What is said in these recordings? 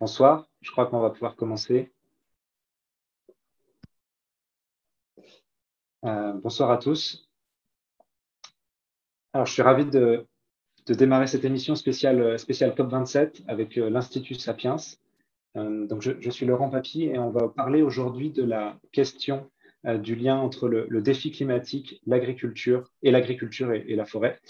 Bonsoir, je crois qu'on va pouvoir commencer. Euh, bonsoir à tous. Alors, je suis ravi de, démarrer cette émission spéciale, spéciale COP27 avec euh, l'Institut Sapiens. Euh, donc, je, suis Laurent Papy et on va parler aujourd'hui de la question du lien entre le, défi climatique, l'agriculture et l'agriculture et, la forêt.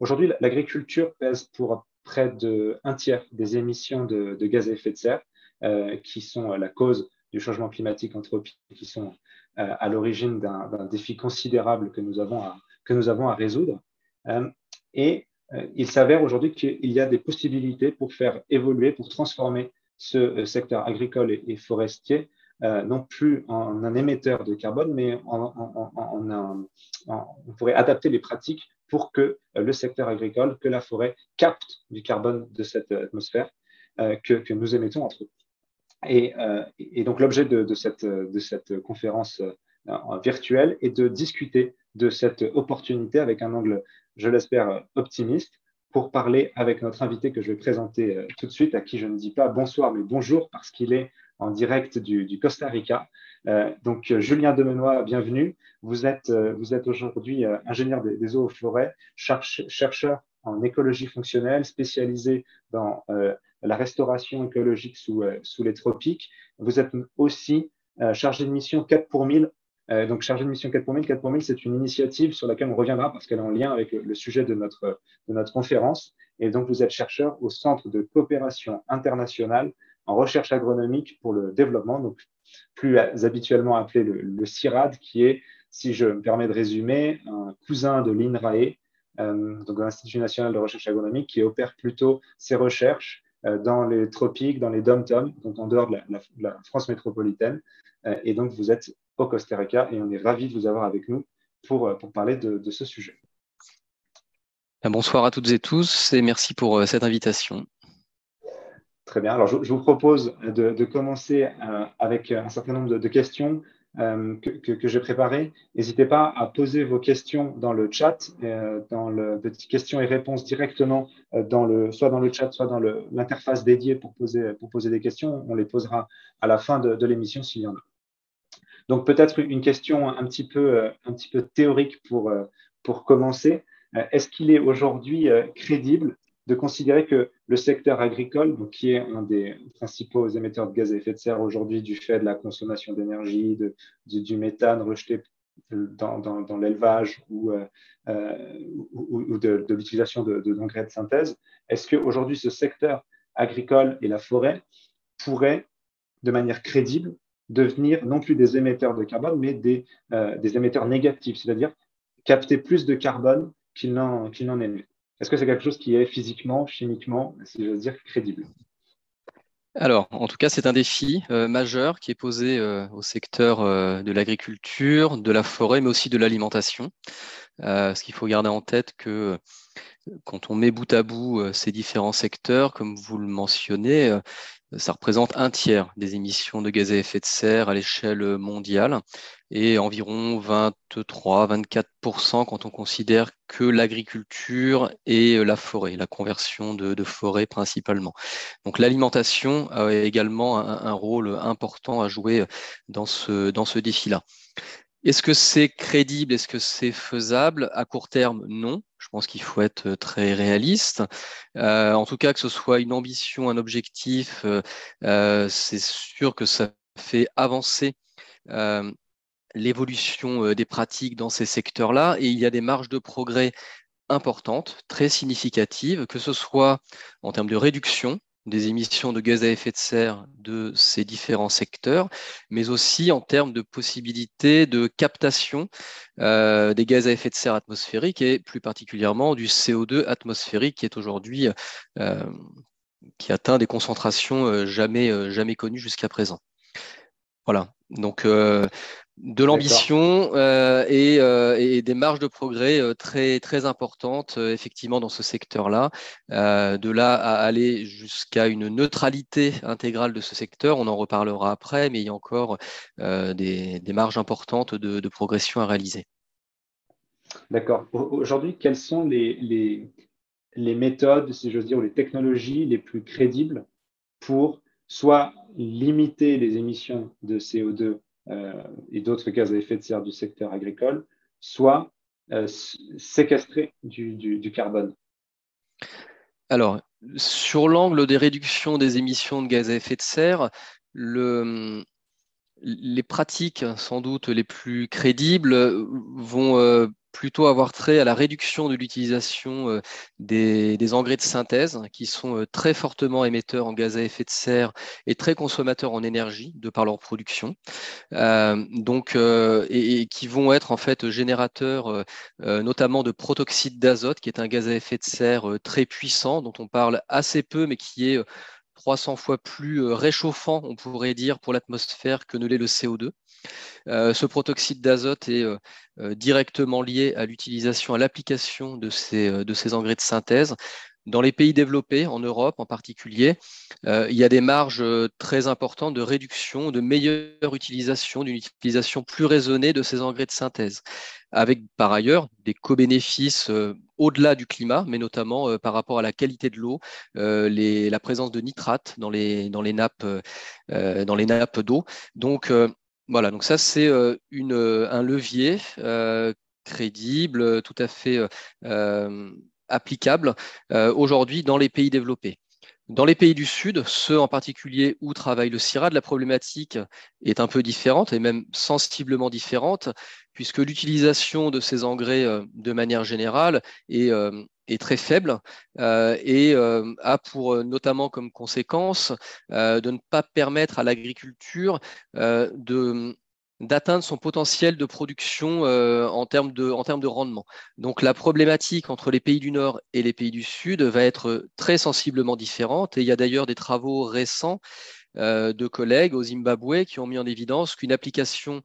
aujourd'hui, l'agriculture pèse pour près d'un tiers des émissions de, gaz à effet de serre, euh, qui sont la cause du changement climatique anthropique, qui sont euh, à l'origine d'un défi considérable que nous avons à, résoudre. Euh, et il s'avère aujourd'hui qu'il y a des possibilités pour faire évoluer, pour transformer ce secteur agricole et, forestier, non plus en un émetteur de carbone, mais en, en, on pourrait adapter les pratiques pour que euh, le secteur agricole, que la forêt capte du carbone de cette atmosphère euh, que, nous émettons entre eux. Et, euh, donc l'objet de cette conférence virtuelle est de discuter de cette opportunité avec un angle, je l'espère, optimiste pour parler avec notre invité que je vais présenter tout de suite, à qui je ne dis pas bonsoir, mais bonjour, parce qu'il est en direct du, Costa Rica. Euh, donc, euh, Julien Demenois, bienvenue. Vous êtes, euh, vous êtes aujourd'hui ingénieur des, eaux et forêts, chercheur en écologie fonctionnelle, spécialisé dans la restauration écologique sous, les tropiques. Vous êtes aussi chargé de mission 4 pour 1000 donc, chargé de mission 4 pour 1000, 4 pour 1000, c'est une initiative sur laquelle on reviendra parce qu'elle est en lien avec le, sujet de notre, de notre conférence. Et donc, vous êtes chercheur au Centre de coopération internationale en recherche agronomique pour le développement, plus habituellement appelé le, CIRAD, qui est, si je me permets de résumer, un cousin de l'INRAE, euh, donc l'Institut national de recherche agronomique, qui opère plutôt ses recherches euh, dans les tropiques, dans les dom-toms, donc en dehors de la, France métropolitaine. Euh, et donc, vous êtes au Costa Rica et on est ravis de vous avoir avec nous pour, pour parler de ce sujet. Bonsoir à toutes et tous et merci pour cette invitation. Très bien. Alors, je, vous propose de, commencer euh, avec un certain nombre de, questions euh, que, j'ai préparées. N'hésitez pas à poser vos questions dans le chat, euh, dans le petit questions et réponses directement, soit dans le chat, soit dans l'interface dédiée pour poser, des questions. On les posera à la fin de, l'émission s'il y en a. Donc, peut-être une question un petit peu, théorique pour commencer. Est-ce qu'il est aujourd'hui crédible de considérer que le secteur agricole, qui est un des principaux émetteurs de gaz à effet de serre aujourd'hui du fait de la consommation d'énergie, du, méthane rejeté dans, l'élevage ou, euh, euh, de, l'utilisation d'engrais de, synthèse, est-ce qu'aujourd'hui ce secteur agricole et la forêt pourraient, de manière crédible, devenir non plus des émetteurs de carbone, mais des, euh, émetteurs négatifs, c'est-à-dire capter plus de carbone qu'ils n'en qu émettent? Est-ce que c'est quelque chose qui est physiquement, chimiquement, si j'ose dire, crédible? Alors, en tout cas, c'est un défi euh, majeur qui est posé euh, au secteur euh, de l'agriculture, de la forêt, mais aussi de l'alimentation. Ce qu'il faut garder en tête que quand on met bout à bout ces différents secteurs, comme vous le mentionnez, ça représente un tiers des émissions de gaz à effet de serre à l'échelle mondiale et environ 23-24% quand on considère que l'agriculture et la forêt, la conversion de, forêt principalement. Donc l'alimentation a également un, rôle important à jouer dans ce, dans ce défi-là. Est-ce que c'est crédible? Est-ce que c'est faisable? À court terme, non. Je pense qu'il faut être très réaliste. Euh, en tout cas, que ce soit une ambition, un objectif, euh, euh, c'est sûr que ça fait avancer l'évolution des pratiques dans ces secteurs-là et il y a des marges de progrès importantes, très significatives, que ce soit en termes de réduction des émissions de gaz à effet de serre de ces différents secteurs, mais aussi en termes de possibilités de captation euh, des gaz à effet de serre atmosphériques et plus particulièrement du CO2 atmosphérique qui est aujourd'hui euh, qui atteint des concentrations euh, jamais, jamais connues jusqu'à présent. Voilà. Donc, de l'ambition euh, euh, et, des marges de progrès euh, très, très importantes, effectivement, dans ce secteur-là. de là à aller jusqu'à une neutralité intégrale de ce secteur, on en reparlera après, mais il y a encore des, marges importantes de, progression à réaliser. D'accord. Aujourd'hui, quelles sont les, les, les méthodes, si j'ose dire, ou les technologies les plus crédibles pour soit limiter les émissions de CO2 et d'autres gaz à effet de serre du secteur agricole, soit séquestrer du carbone. Alors, sur l'angle des réductions des émissions de gaz à effet de serre, le, les pratiques sans doute les plus crédibles vont euh, plutôt avoir trait à la réduction de l'utilisation euh, des, engrais de synthèse qui sont euh, très fortement émetteurs en gaz à effet de serre et très consommateurs en énergie de par leur production. donc, et, qui vont être en fait générateurs notamment de protoxyde d'azote qui est un gaz à effet de serre très puissant dont on parle assez peu mais qui est 300 fois plus euh, réchauffant, on pourrait dire, pour l'atmosphère que ne l'est le CO2. Euh, ce protoxyde d'azote est euh, directement lié à l'utilisation, à l'application de ces, de ces engrais de synthèse. Dans les pays développés, en Europe en particulier, il y a des marges très importantes de réduction, de meilleure utilisation, d'une utilisation plus raisonnée de ces engrais de synthèse, avec par ailleurs des co-bénéfices au-delà du climat, mais notamment par rapport à la qualité de l'eau, la présence de nitrates dans les, dans les nappes, dans les nappes d'eau. Donc voilà, donc ça c'est un levier crédible, tout à fait applicable euh, aujourd'hui dans les pays développés. Dans les pays du Sud, ceux en particulier où travaille le CIRAD, la problématique est un peu différente et même sensiblement différente, puisque l'utilisation de ces engrais euh, de manière générale est, euh, est très faible et a pour notamment comme conséquence de ne pas permettre à l'agriculture de d'atteindre son potentiel de production euh, en, termes de, en termes de rendement. Donc la problématique entre les pays du Nord et les pays du Sud va être très sensiblement différente. Et il y a d'ailleurs des travaux récents euh, de collègues au Zimbabwe qui ont mis en évidence qu'une application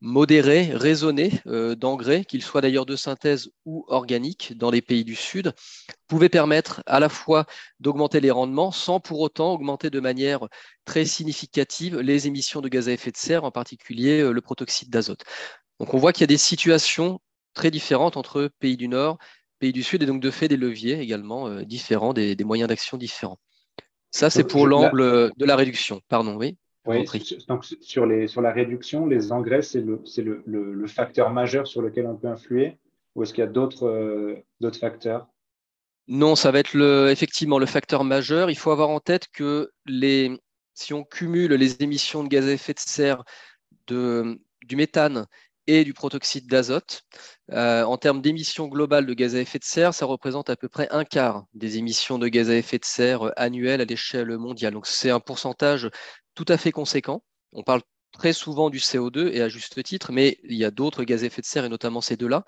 modérée, raisonnée euh, d'engrais, qu'ils soient d'ailleurs de synthèse ou organiques dans les pays du Sud, pouvait permettre à la fois d'augmenter les rendements sans pour autant augmenter de manière très significative les émissions de gaz à effet de serre, en particulier euh, le protoxyde d'azote. Donc on voit qu'il y a des situations très différentes entre pays du Nord, pays du Sud, et donc de fait des leviers également différents, des moyens d'action différents. Ça, c'est pour l'angle de la réduction. Pardon, oui. Oui, donc sur, les, sur la réduction, les engrais, c'est le, le, le, facteur majeur sur lequel on peut influer ou est-ce qu'il y a d'autres euh, facteurs? Non, ça va être le, effectivement le facteur majeur. Il faut avoir en tête que les, si on cumule les émissions de gaz à effet de serre de, du méthane et du protoxyde d'azote. Euh, en termes d'émissions globales de gaz à effet de serre, ça représente à peu près un quart des émissions de gaz à effet de serre euh, annuelles à l'échelle mondiale. Donc c'est un pourcentage tout à fait conséquent. On parle très souvent du CO2 et à juste titre, mais il y a d'autres gaz à effet de serre et notamment ces deux-là.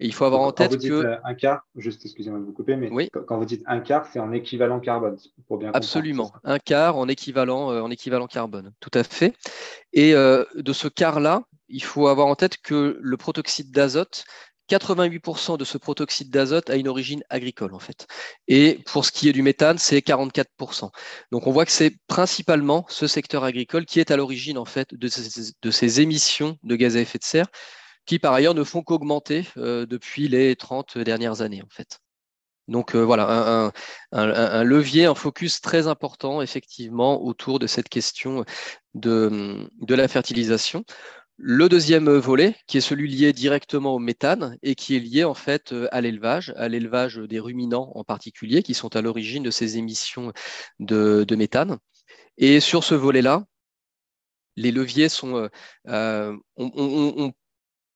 Et il faut avoir en tête quand vous dites que euh, un quart, juste excusez-moi de vous couper, mais quand vous dites un quart, c'est en équivalent carbone, pour bien Absolument, un quart en équivalent, en équivalent carbone, tout à fait. Et de ce quart-là, il faut avoir en tête que le protoxyde d'azote, 88% de ce protoxyde d'azote a une origine agricole en fait. Et pour ce qui est du méthane, c'est 44%. Donc on voit que c'est principalement ce secteur agricole qui est à l'origine en fait de ces, émissions de gaz à effet de serre, qui par ailleurs ne font qu'augmenter euh, depuis les 30 dernières années en fait. Donc euh, voilà, un, levier, un focus très important effectivement autour de cette question de, la fertilisation. Le deuxième volet, qui est celui lié directement au méthane et qui est lié en fait à l'élevage, à l'élevage des ruminants en particulier, qui sont à l'origine de ces émissions de, méthane. Et sur ce volet-là, les leviers sont, euh,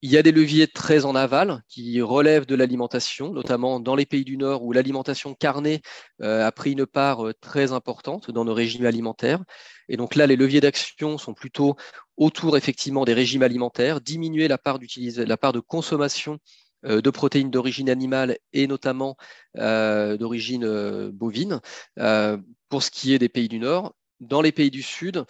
il y a des leviers très en aval qui relèvent de l'alimentation, notamment dans les pays du Nord où l'alimentation carnée a pris une part très importante dans nos régimes alimentaires. Et donc là, les leviers d'action sont plutôt autour effectivement des régimes alimentaires, diminuer la part, la part de consommation euh, de protéines d'origine animale et notamment euh, d'origine euh, bovine. pour ce qui est des pays du Nord, dans les pays du Sud,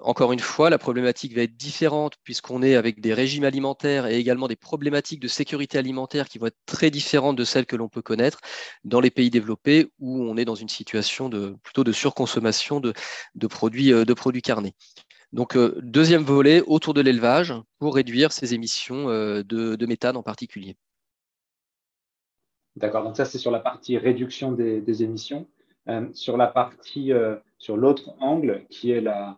encore une fois, la problématique va être différente puisqu'on est avec des régimes alimentaires et également des problématiques de sécurité alimentaire qui vont être très différentes de celles que l'on peut connaître dans les pays développés où on est dans une situation de, plutôt de surconsommation de, produits, de produits carnés. Donc, euh, deuxième volet autour de l'élevage pour réduire ces émissions euh, de, méthane en particulier. D'accord, donc ça c'est sur la partie réduction des, émissions. Euh, sur la partie sur l'autre angle qui est la,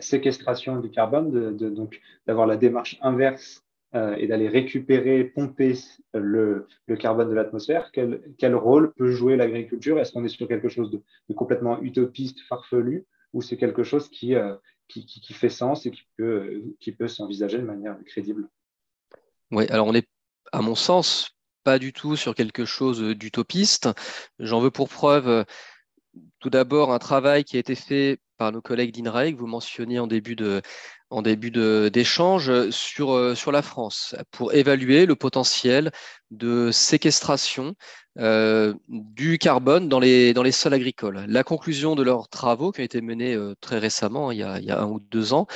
séquestration du carbone, donc d'avoir la démarche inverse euh, et d'aller récupérer, pomper le, le carbone de l'atmosphère, quel, rôle peut jouer l'agriculture? Est-ce qu'on est sur quelque chose de, complètement utopiste, farfelu, ou c'est quelque chose qui, euh, qui, qui, qui, fait sens et qui peut, qui peut s'envisager de manière crédible? Oui, alors on est, à mon sens, pas du tout sur quelque chose d'utopiste. J'en veux pour preuve tout d'abord un travail qui a été fait par nos collègues d'INRAE, que vous mentionniez en début de, d'échange sur, euh, sur la France pour évaluer le potentiel de séquestration euh, du carbone dans les, sols agricoles. La conclusion de leurs travaux, qui ont été menés euh, très récemment, il y, a, il y a un ou deux ans,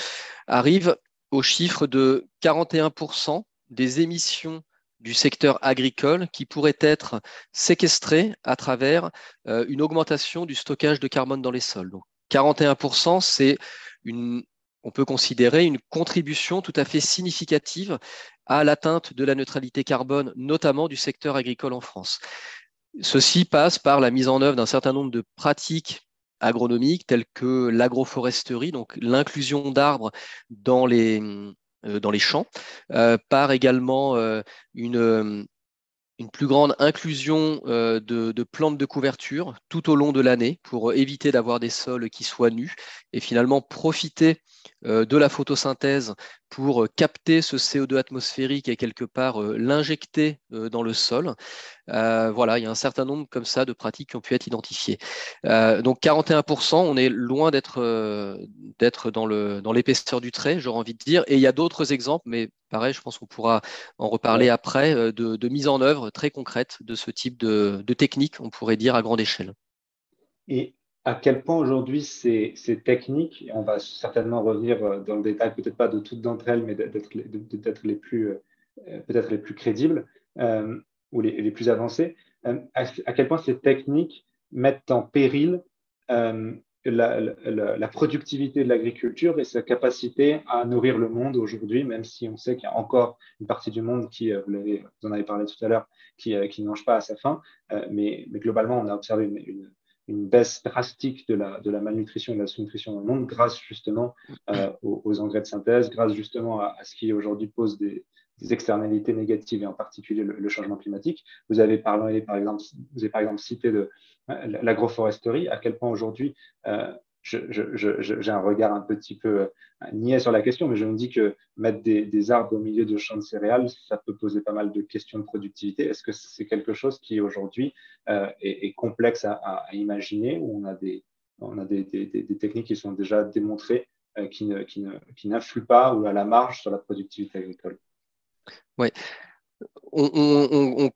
arrive au chiffre de 41% des émissions du secteur agricole qui pourrait être séquestré à travers euh, une augmentation du stockage de carbone dans les sols. Donc 41%, c'est une, on peut considérer une contribution tout à fait significative à l'atteinte de la neutralité carbone, notamment du secteur agricole en France. Ceci passe par la mise en œuvre d'un certain nombre de pratiques agronomiques telles que l'agroforesterie, donc l'inclusion d'arbres dans les, dans les champs, euh, par également euh, une, plus grande inclusion de, plantes de couverture tout au long de l'année pour éviter d'avoir des sols qui soient nus et finalement profiter de la photosynthèse pour capter ce CO2 atmosphérique et quelque part l'injecter dans le sol. voilà, il y a un certain nombre comme ça de pratiques qui ont pu être identifiées. donc 41%, on est loin d'être d'être dans le dans l'épaisseur du trait, j'aurais envie de dire. Et il y a d'autres exemples, mais pareil, je pense qu'on pourra en reparler après, de, de, mise en œuvre très concrète de ce type de, de technique, on pourrait dire à grande échelle. Et à quel point aujourd'hui ces, ces, techniques, on va certainement revenir euh, dans le détail, peut-être pas de toutes d'entre elles, mais d'être les plus euh, peut-être les plus crédibles euh, ou les, plus avancées, euh, à, quel point ces techniques mettent en péril euh, la, productivité de l'agriculture et sa capacité à nourrir le monde aujourd'hui, même si on sait qu'il y a encore une partie du monde qui, vous, en avez parlé tout à l'heure, qui, ne mange pas à sa faim, mais, globalement, on a observé une une baisse drastique de la, de la malnutrition et de la sous-nutrition dans le monde grâce justement euh, aux, engrais de synthèse, grâce justement à, ce qui aujourd'hui pose des, externalités négatives et en particulier le, changement climatique. Vous avez parlé par exemple, vous avez par exemple cité de l'agroforesterie, à quel point aujourd'hui euh, j'ai un regard un petit peu euh, niais sur la question, mais je me dis que mettre des, arbres au milieu de champs de céréales, ça peut poser pas mal de questions de productivité. Est-ce que c'est quelque chose qui aujourd'hui euh, est, complexe à, imaginer, ou on a des, on a des, techniques qui sont déjà démontrées euh, qui n'influent pas ou à la marge sur la productivité agricole? Oui. On,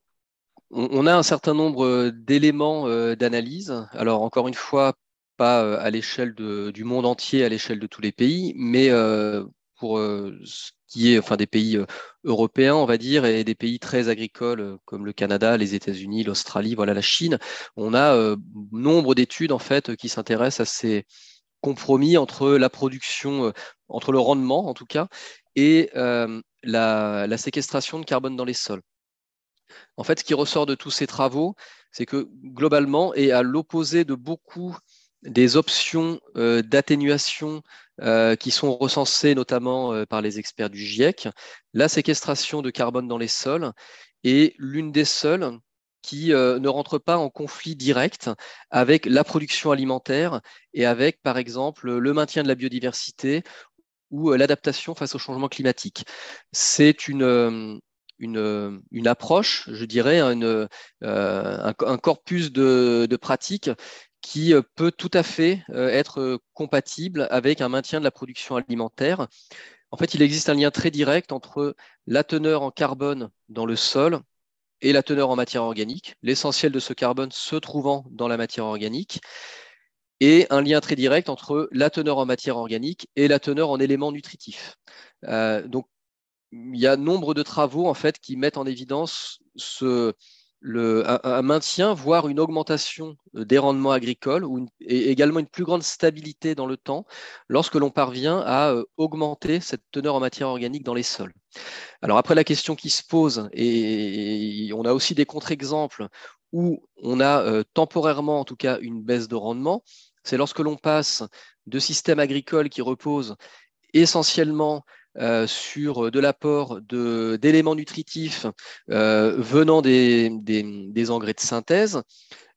on, a un certain nombre d'éléments d'analyse. Alors, encore une fois, pas euh, à l'échelle du monde entier, à l'échelle de tous les pays, mais euh, pour euh, ce qui est enfin des pays européens, on va dire, et des pays très agricoles comme le Canada, les États-Unis, l'Australie, voilà la Chine, on a nombre d'études en fait qui s'intéressent à ces compromis entre la production, entre le rendement en tout cas, et la, la, séquestration de carbone dans les sols. En fait, ce qui ressort de tous ces travaux, c'est que globalement, et à l'opposé de beaucoup des options euh, d'atténuation euh, qui sont recensées notamment euh, par les experts du GIEC. La séquestration de carbone dans les sols est l'une des seules qui ne rentre pas en conflit direct avec la production alimentaire et avec, par exemple, le maintien de la biodiversité ou l'adaptation face au changement climatique. C'est une, approche, je dirais, une, un, corpus de pratiques qui euh, peut tout à fait euh, être euh, compatible avec un maintien de la production alimentaire. En fait, il existe un lien très direct entre la teneur en carbone dans le sol et la teneur en matière organique, l'essentiel de ce carbone se trouvant dans la matière organique, et un lien très direct entre la teneur en matière organique et la teneur en éléments nutritifs. donc, il y a nombre de travaux en fait qui mettent en évidence ce, un, maintien, voire une augmentation euh, des rendements agricoles ou également une plus grande stabilité dans le temps lorsque l'on parvient à euh, augmenter cette teneur en matière organique dans les sols. Alors après la question qui se pose, et, on a aussi des contre-exemples où on a euh, temporairement en tout cas une baisse de rendement, C'est lorsque l'on passe de systèmes agricoles qui reposent essentiellement euh, sur de l'apport d'éléments nutritifs euh, venant des, engrais de synthèse,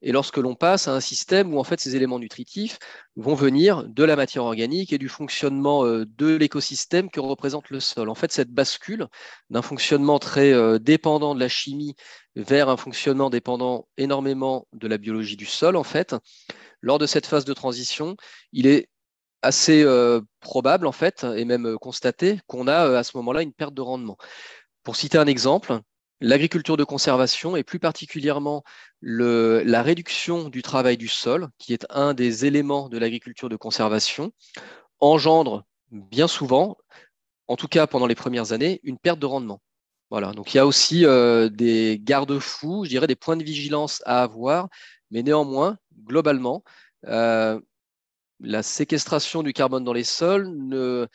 et lorsque l'on passe à un système où en fait ces éléments nutritifs vont venir de la matière organique et du fonctionnement euh, de l'écosystème que représente le sol. En fait, cette bascule d'un fonctionnement très dépendant de la chimie vers un fonctionnement dépendant énormément de la biologie du sol, en fait, lors de cette phase de transition, il est assez euh, probable en fait, et même euh, constaté, qu'on a euh, à ce moment-là une perte de rendement. Pour citer un exemple, l'agriculture de conservation et plus particulièrement la réduction du travail du sol, qui est un des éléments de l'agriculture de conservation, engendre bien souvent, en tout cas pendant les premières années, une perte de rendement. Voilà, donc il y a aussi des garde-fous, je dirais des points de vigilance à avoir, mais néanmoins, globalement, la séquestration du carbone dans les sols ne,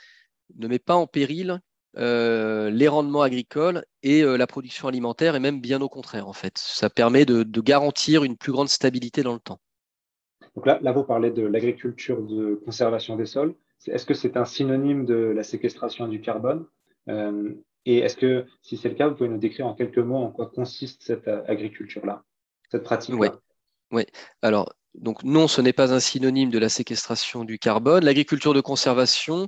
ne met pas en péril euh, les rendements agricoles et euh, la production alimentaire, et même bien au contraire, en fait. Ça permet de, garantir une plus grande stabilité dans le temps. Donc là, là vous parlez de l'agriculture de conservation des sols. Est-ce que c'est un synonyme de la séquestration du carbone? Euh, Et est-ce que, si c'est le cas, vous pouvez nous décrire en quelques mots en quoi consiste cette agriculture-là, cette pratique-là? Oui. Alors, donc non, ce n'est pas un synonyme de la séquestration du carbone. L'agriculture de conservation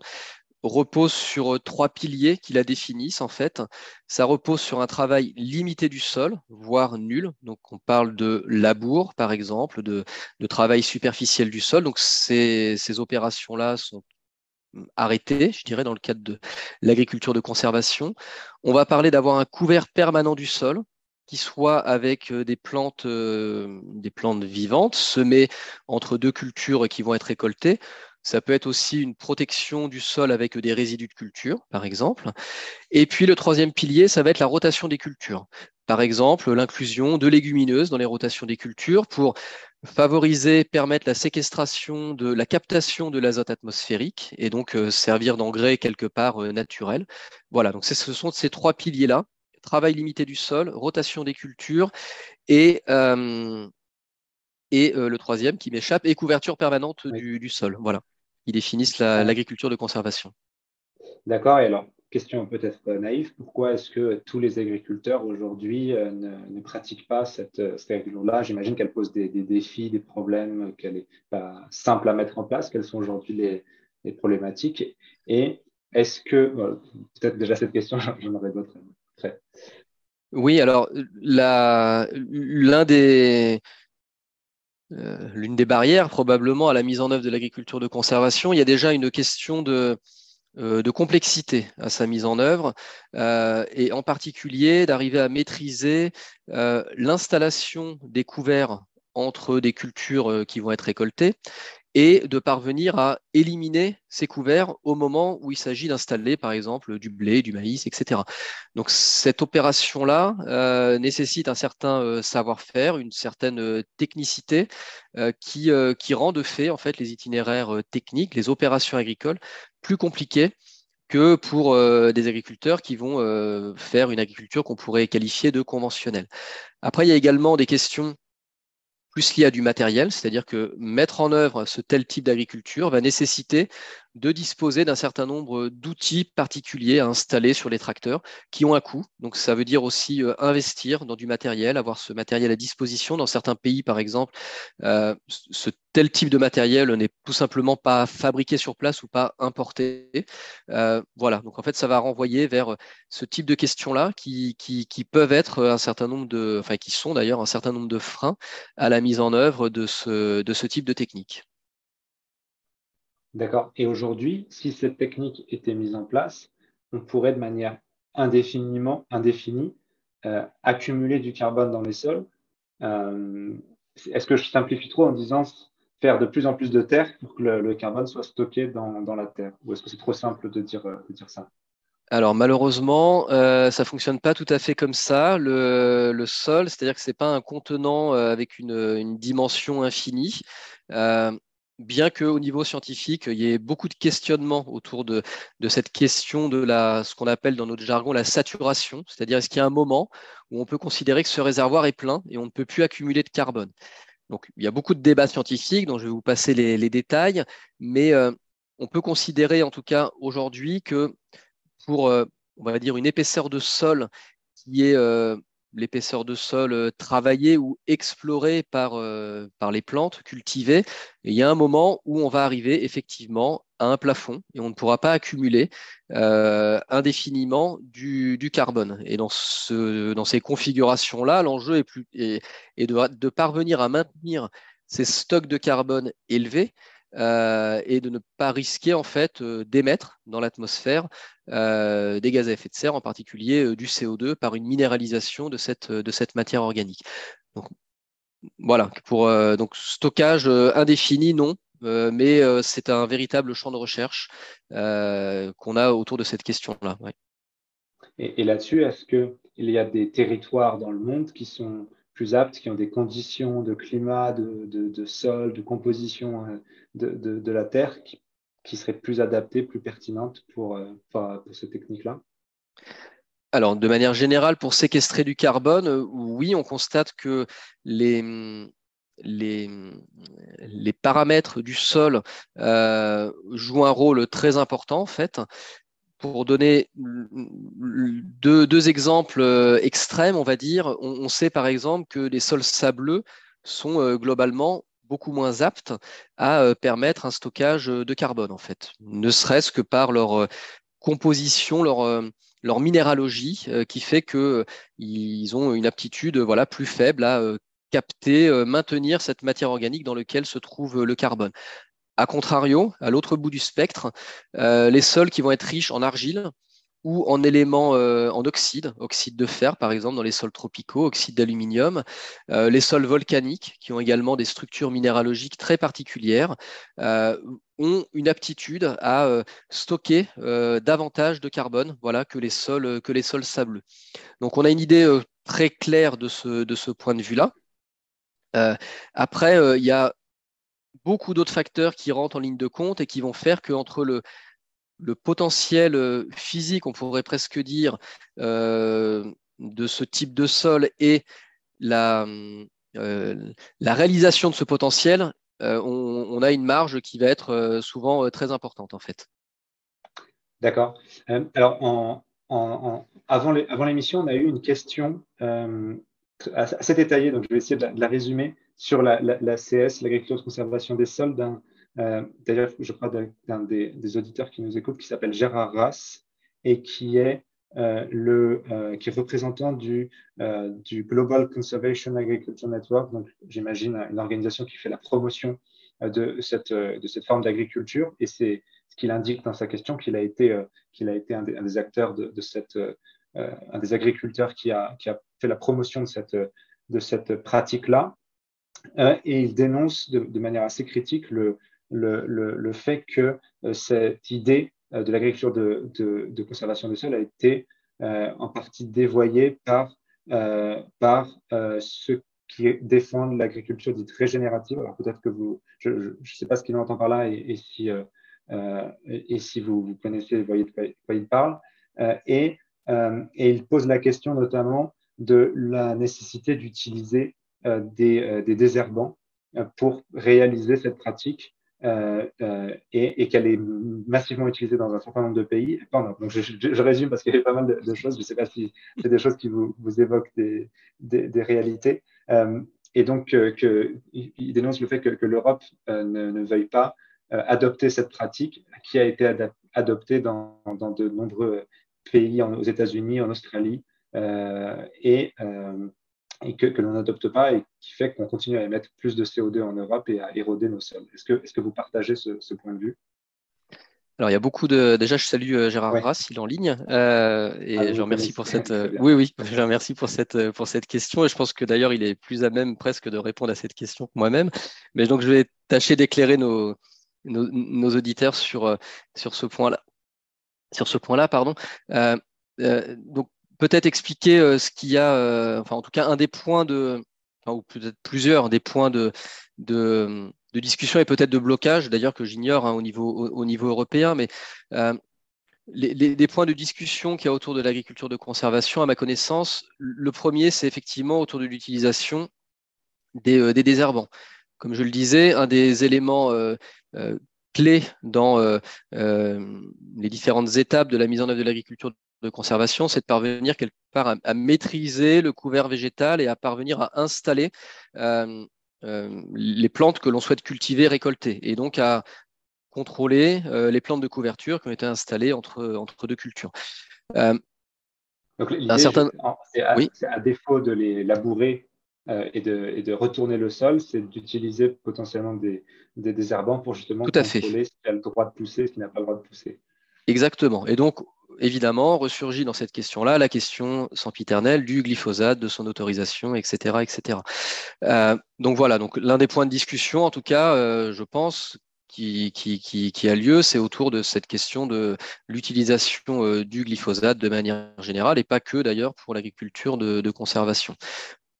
repose sur euh, trois piliers qui la définissent en fait. Ça repose sur un travail limité du sol, voire nul. Donc on parle de labour par exemple, de, travail superficiel du sol. Donc ces, ces opérations-là sont arrêtées, je dirais, dans le cadre de l'agriculture de conservation. On va parler d'avoir un couvert permanent du sol qui soit avec euh, des plantes, euh, des plantes vivantes semées entre deux cultures qui vont être récoltées. Ça peut être aussi une protection du sol avec des résidus de culture, par exemple. Et puis le troisième pilier, ça va être la rotation des cultures. Par exemple, l'inclusion de légumineuses dans les rotations des cultures pour favoriser, permettre la séquestration de la captation de l'azote atmosphérique et donc euh, servir d'engrais quelque part naturel. Voilà, donc ce sont ces trois piliers-là travail limité du sol, rotation des cultures et, euh, et euh, le troisième qui m'échappe, et couverture permanente du, sol. Voilà, ils définissent l'agriculture de conservation. D'accord, et alors, question peut-être naïve, pourquoi est-ce que tous les agriculteurs aujourd'hui euh, ne, pratiquent pas cette, agriculture-là J'imagine qu'elle pose des, défis, des problèmes, qu'elle n'est pas simple à mettre en place. Quelles sont aujourd'hui les, les problématiques Et est-ce que, peut-être déjà cette question, j'en aurais d'autres oui, alors l'un des euh, l'une des barrières probablement à la mise en œuvre de l'agriculture de conservation, il y a déjà une question de, euh, de complexité à sa mise en œuvre euh, et en particulier d'arriver à maîtriser l'installation des couverts entre des cultures qui vont être récoltées et de parvenir à éliminer ces couverts au moment où il s'agit d'installer, par exemple, du blé, du maïs, etc. Donc cette opération-là euh, nécessite un certain euh, savoir-faire, une certaine euh, technicité qui, rend de fait en fait les itinéraires techniques, les opérations agricoles plus compliquées que pour des agriculteurs qui vont faire une agriculture qu'on pourrait qualifier de conventionnelle. Après, il y a également des questions plus lié à du matériel, c'est-à-dire que mettre en œuvre ce tel type d'agriculture va nécessiter de disposer d'un certain nombre d'outils particuliers à installer sur les tracteurs qui ont un coût. Donc ça veut dire aussi euh, investir dans du matériel, avoir ce matériel à disposition. Dans certains pays, par exemple, euh, ce tel type de matériel n'est tout simplement pas fabriqué sur place ou pas importé. Euh, voilà, donc en fait, ça va renvoyer vers ce type de questions-là qui, peuvent être un certain nombre de, qui sont d'ailleurs un certain nombre de freins à la mise en œuvre de ce type de technique. D'accord. Et aujourd'hui, si cette technique était mise en place, on pourrait de manière indéfiniment, indéfinie euh, accumuler du carbone dans les sols. Euh, est-ce que je simplifie trop en disant faire de plus en plus de terre pour que le, carbone soit stocké dans, la terre? Ou est-ce que c'est trop simple de dire, dire ça? Alors malheureusement, euh, ça fonctionne pas tout à fait comme ça. Le, sol, c'est-à-dire que c'est pas un contenant euh, avec une, une, dimension infinie bien qu'au niveau scientifique, il y ait beaucoup de questionnements autour de, cette question de la, ce qu'on appelle dans notre jargon la saturation, c'est-à-dire est-ce qu'il y a un moment où on peut considérer que ce réservoir est plein et on ne peut plus accumuler de carbone. Donc, il y a beaucoup de débats scientifiques dont je vais vous passer les, détails, mais on peut considérer en tout cas aujourd'hui que pour, on va dire, une épaisseur de sol qui est l'épaisseur de sol euh, travaillée ou explorée par, euh, les plantes cultivées. il y a un moment où on va arriver effectivement à un plafond et on ne pourra pas accumuler euh, indéfiniment du, carbone. Et dans, ce, dans ces configurations-là, l'enjeu est, de, parvenir à maintenir ces stocks de carbone élevés euh, et de ne pas risquer en fait euh, d'émettre dans l'atmosphère euh, des gaz à effet de serre, en particulier du CO2, par une minéralisation de cette, matière organique. Donc, voilà, pour donc stockage indéfini, non, mais c'est un véritable champ de recherche qu'on a autour de cette question-là. Et, et là-dessus, est-ce qu'il y a des territoires dans le monde qui sont plus aptes, qui ont des conditions de climat, de, sol, de composition euh, de, la terre qui, seraient plus adaptées, plus pertinentes pour, euh, pour, ces techniques-là alors, de manière générale, pour séquestrer du carbone, euh, oui, on constate que les, les, les paramètres du sol jouent un rôle très important, en fait pour donner deux, exemples euh, extrêmes, on va dire, on, sait par exemple que les sols sableux sont euh, globalement beaucoup moins aptes à euh, permettre un stockage de carbone, en fait, ne serait-ce que par leur composition, leur, minéralogie, qui fait qu'ils ont une aptitude voilà, plus faible à capter, maintenir cette matière organique dans laquelle se trouve le carbone. A contrario, à l'autre bout du spectre, euh, les sols qui vont être riches en argile ou en éléments euh, en oxyde, oxyde de fer par exemple dans les sols tropicaux, oxyde d'aluminium, euh, les sols volcaniques qui ont également des structures minéralogiques très particulières, ont une aptitude à stocker davantage de carbone voilà, que, les sols, que les sols sableux. Donc on a une idée très claire de ce, de ce point de vue-là. après, il y a beaucoup d'autres facteurs qui rentrent en ligne de compte et qui vont faire qu'entre le, potentiel euh, physique, on pourrait presque dire, euh, de ce type de sol et la, euh, réalisation de ce potentiel, on, a une marge qui va être souvent très importante en fait. D'accord. alors, avant l'émission, on a eu une question assez détaillée, donc je vais essayer de la résumer sur la, CS, l'agriculture de conservation des sols, euh, d'ailleurs, je crois d'un des, auditeurs qui nous écoute, qui s'appelle Gérard Rass, et qui est, euh, le, euh, représentant du, Global Conservation Agriculture Network, donc j'imagine une organisation qui fait la promotion de cette, forme d'agriculture, et c'est ce qu'il indique dans sa question qu'il a été, un des, acteurs cette, un des agriculteurs qui a, fait la promotion de cette pratique-là. Euh, et il dénonce de, manière assez critique le, fait que euh, cette idée euh, de l'agriculture de, conservation des sols a été en partie dévoyée par, ceux qui défendent l'agriculture dite régénérative. Alors peut-être que vous, je ne sais pas ce qu'il entend par là et, si, vous, connaissez, vous voyez de quoi, il parle. et, il pose la question notamment de la nécessité d'utiliser des, euh, des, désherbants euh, pour réaliser cette pratique et, qu'elle est massivement utilisée dans un certain nombre de pays. donc je, résume parce qu'il y a pas mal de, choses. Je ne sais pas si c'est des choses qui vous, évoquent des, réalités. et donc, il dénonce le fait que, l'Europe ne, veuille pas adopter cette pratique qui a été adoptée dans, dans, de nombreux pays, aux États-Unis, en Australie. et et que, que l'on n'adopte pas et qui fait qu'on continue à émettre plus de CO2 en Europe et à éroder nos sols. Est-ce que, est que vous partagez ce, point de vue? Alors, il y a beaucoup de. Déjà, je salue euh, Gérard ouais. il est en ligne. Euh, et ah, je remercie pour cette. Euh, oui, oui, je remercie pour cette, pour cette question. Et je pense que d'ailleurs, il est plus à même presque de répondre à cette question que moi-même. Mais donc, je vais tâcher d'éclairer nos, nos, auditeurs sur, sur ce point-là. Sur ce point-là, pardon. donc, peut-être expliquer euh, ce qu'il y a, euh, enfin en tout cas un des points de, ou peut-être plusieurs des points de, de, discussion et peut-être de blocage, d'ailleurs que j'ignore hein, au, niveau, au, niveau européen, mais euh, les, points de discussion qu'il y a autour de l'agriculture de conservation, à ma connaissance, le premier, c'est effectivement autour de l'utilisation des, désherbants. Comme je le disais, un des éléments clés dans les différentes étapes de la mise en œuvre de l'agriculture de conservation, c'est de parvenir quelque part à, maîtriser le couvert végétal et à parvenir à installer les plantes que l'on souhaite cultiver, récolter, et donc à contrôler les plantes de couverture qui ont été installées entre, entre deux cultures. donc l'idée, certain... c'est à, défaut de les labourer et, de, et, de, retourner le sol, c'est d'utiliser potentiellement des, des désherbants pour justement Tout à contrôler ce qui a le droit de pousser, ce qui n'a pas le droit de pousser. Exactement. Et donc, évidemment, ressurgit dans cette question-là la question sempiternelle du glyphosate, de son autorisation, etc. etc. Euh, donc voilà, donc l'un des points de discussion, en tout cas, euh, je pense, qui, a lieu, c'est autour de cette question de l'utilisation euh, du glyphosate de manière générale, et pas que d'ailleurs pour l'agriculture de, conservation.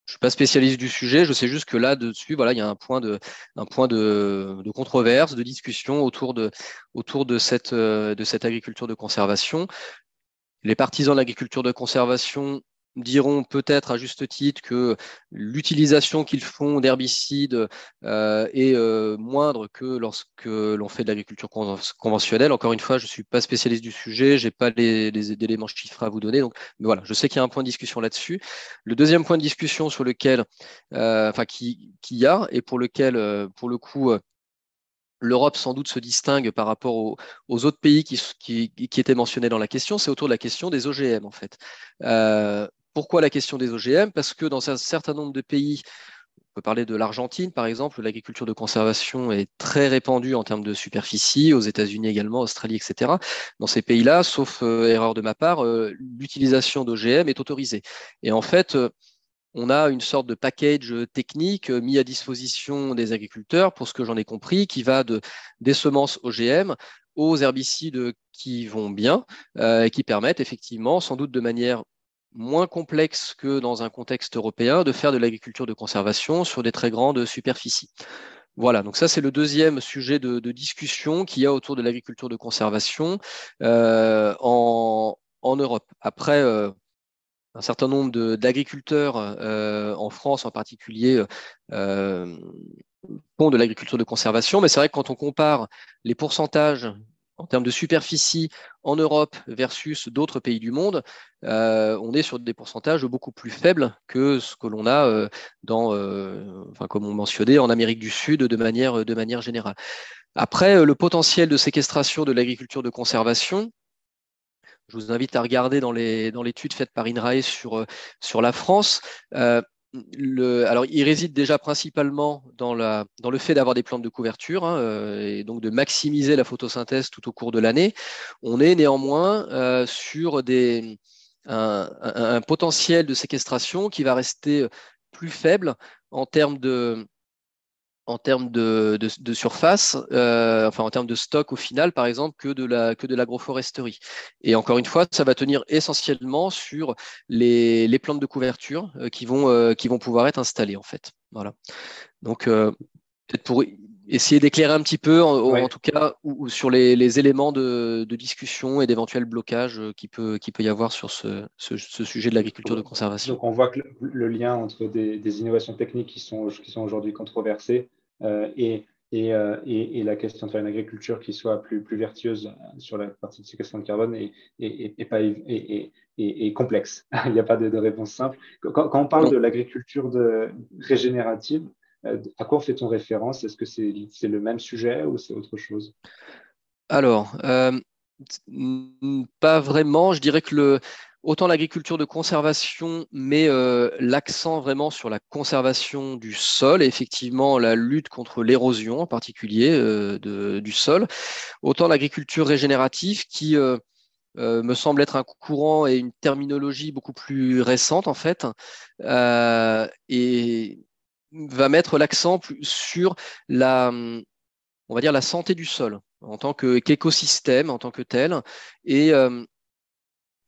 Je suis pas spécialiste du sujet, je sais juste que là-dessus, voilà, il y a un point de, un point de, de controverse, de discussion autour de, autour de cette, euh, de cette agriculture de conservation. Les partisans de l'agriculture de conservation diront peut-être à juste titre que l'utilisation qu'ils font d'herbicides euh, est euh, moindre que lorsque l'on fait de l'agriculture conventionnelle. Encore une fois, je ne suis pas spécialiste du sujet, je n'ai pas les, éléments chiffrés à vous donner. Donc, mais voilà, je sais qu'il y a un point de discussion là-dessus. Le deuxième point de discussion sur lequel, euh, enfin, qui, qui y a et pour lequel, pour le coup, l'Europe sans doute se distingue par rapport aux, autres pays qui, qui, qui, étaient mentionnés dans la question, c'est autour de la question des OGM en fait. Pourquoi la question des OGM Parce que dans un certain nombre de pays, on peut parler de l'Argentine par exemple, l'agriculture de conservation est très répandue en termes de superficie, aux États-Unis également, Australie, etc. Dans ces pays-là, sauf euh, erreur de ma part, euh, l'utilisation d'OGM est autorisée. Et en fait, euh, on a une sorte de package technique mis à disposition des agriculteurs, pour ce que j'en ai compris, qui va de, des semences OGM aux herbicides qui vont bien et qui permettent effectivement, sans doute de manière moins complexe que dans un contexte européen de faire de l'agriculture de conservation sur des très grandes superficies. Voilà, donc ça c'est le deuxième sujet de, discussion qu'il y a autour de l'agriculture de conservation euh, en, Europe. Après, euh, un certain nombre d'agriculteurs euh, en France en particulier font de l'agriculture de conservation, mais c'est vrai que quand on compare les pourcentages en termes de superficie en Europe versus d'autres pays du monde, euh, on est sur des pourcentages beaucoup plus faibles que ce que l'on a euh, dans, euh, enfin, comme on mentionnait, en Amérique du Sud de manière, générale. Après, le potentiel de séquestration de l'agriculture de conservation, je vous invite à regarder dans l'étude faite par INRAE sur la France alors, il réside déjà principalement dans, la, dans le fait d'avoir des plantes de couverture hein, euh, et donc de maximiser la photosynthèse tout au cours de l'année. On est néanmoins euh, sur des, un, potentiel de séquestration qui va rester plus faible en termes de, en termes de, surface, euh, enfin en termes de stock au final, par exemple, que de la que de l'agroforesterie. Et encore une fois, ça va tenir essentiellement sur les, les plantes de couverture euh, qui vont euh, qui vont pouvoir être installées en fait. Voilà. Donc peut-être pour essayer d'éclairer un petit peu, en, tout cas, ou, sur les, les, éléments de, de discussion et d'éventuels blocages qui peut qui peut y avoir sur ce, ce, sujet de l'agriculture de conservation. Donc on voit que le, lien entre des, des, innovations techniques qui sont qui sont aujourd'hui controversées euh, et, euh, et, et, la question de faire une agriculture qui soit plus, plus vertueuse sur la partie de séquestration de carbone est, est, pas, est, complexe. Il n'y a pas de, réponse simple. Quand, on parle de l'agriculture régénérative, euh, à quoi fait-on référence? Est-ce que c'est le même sujet ou c'est autre chose? Alors, pas vraiment. Je dirais que le, Autant l'agriculture de conservation met euh, l'accent vraiment sur la conservation du sol et effectivement la lutte contre l'érosion en particulier euh, du sol, autant l'agriculture régénérative qui euh, me semble être un courant et une terminologie beaucoup plus récente en fait et va mettre l'accent sur la on va dire la santé du sol en tant qu'écosystème en tant que tel et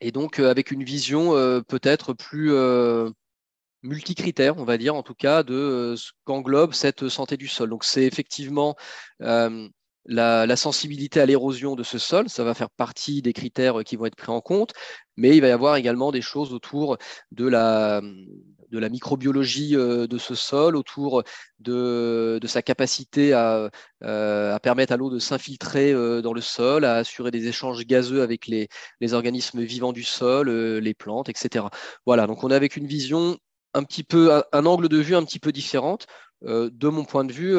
et donc euh, avec une vision euh, peut-être plus euh, multicritère, on va dire en tout cas, de ce qu'englobe cette santé du sol. Donc c'est effectivement la, sensibilité à l'érosion de ce sol, ça va faire partie des critères qui vont être pris en compte, mais il va y avoir également des choses autour de la, de la microbiologie euh, de ce sol, autour de, de sa capacité à, euh, à permettre à l'eau de s'infiltrer euh, dans le sol, à assurer des échanges gazeux avec les, les organismes vivants du sol, les plantes, etc. Voilà, donc on est avec une vision un petit peu, un, angle de vue un petit peu différente. de mon point de vue,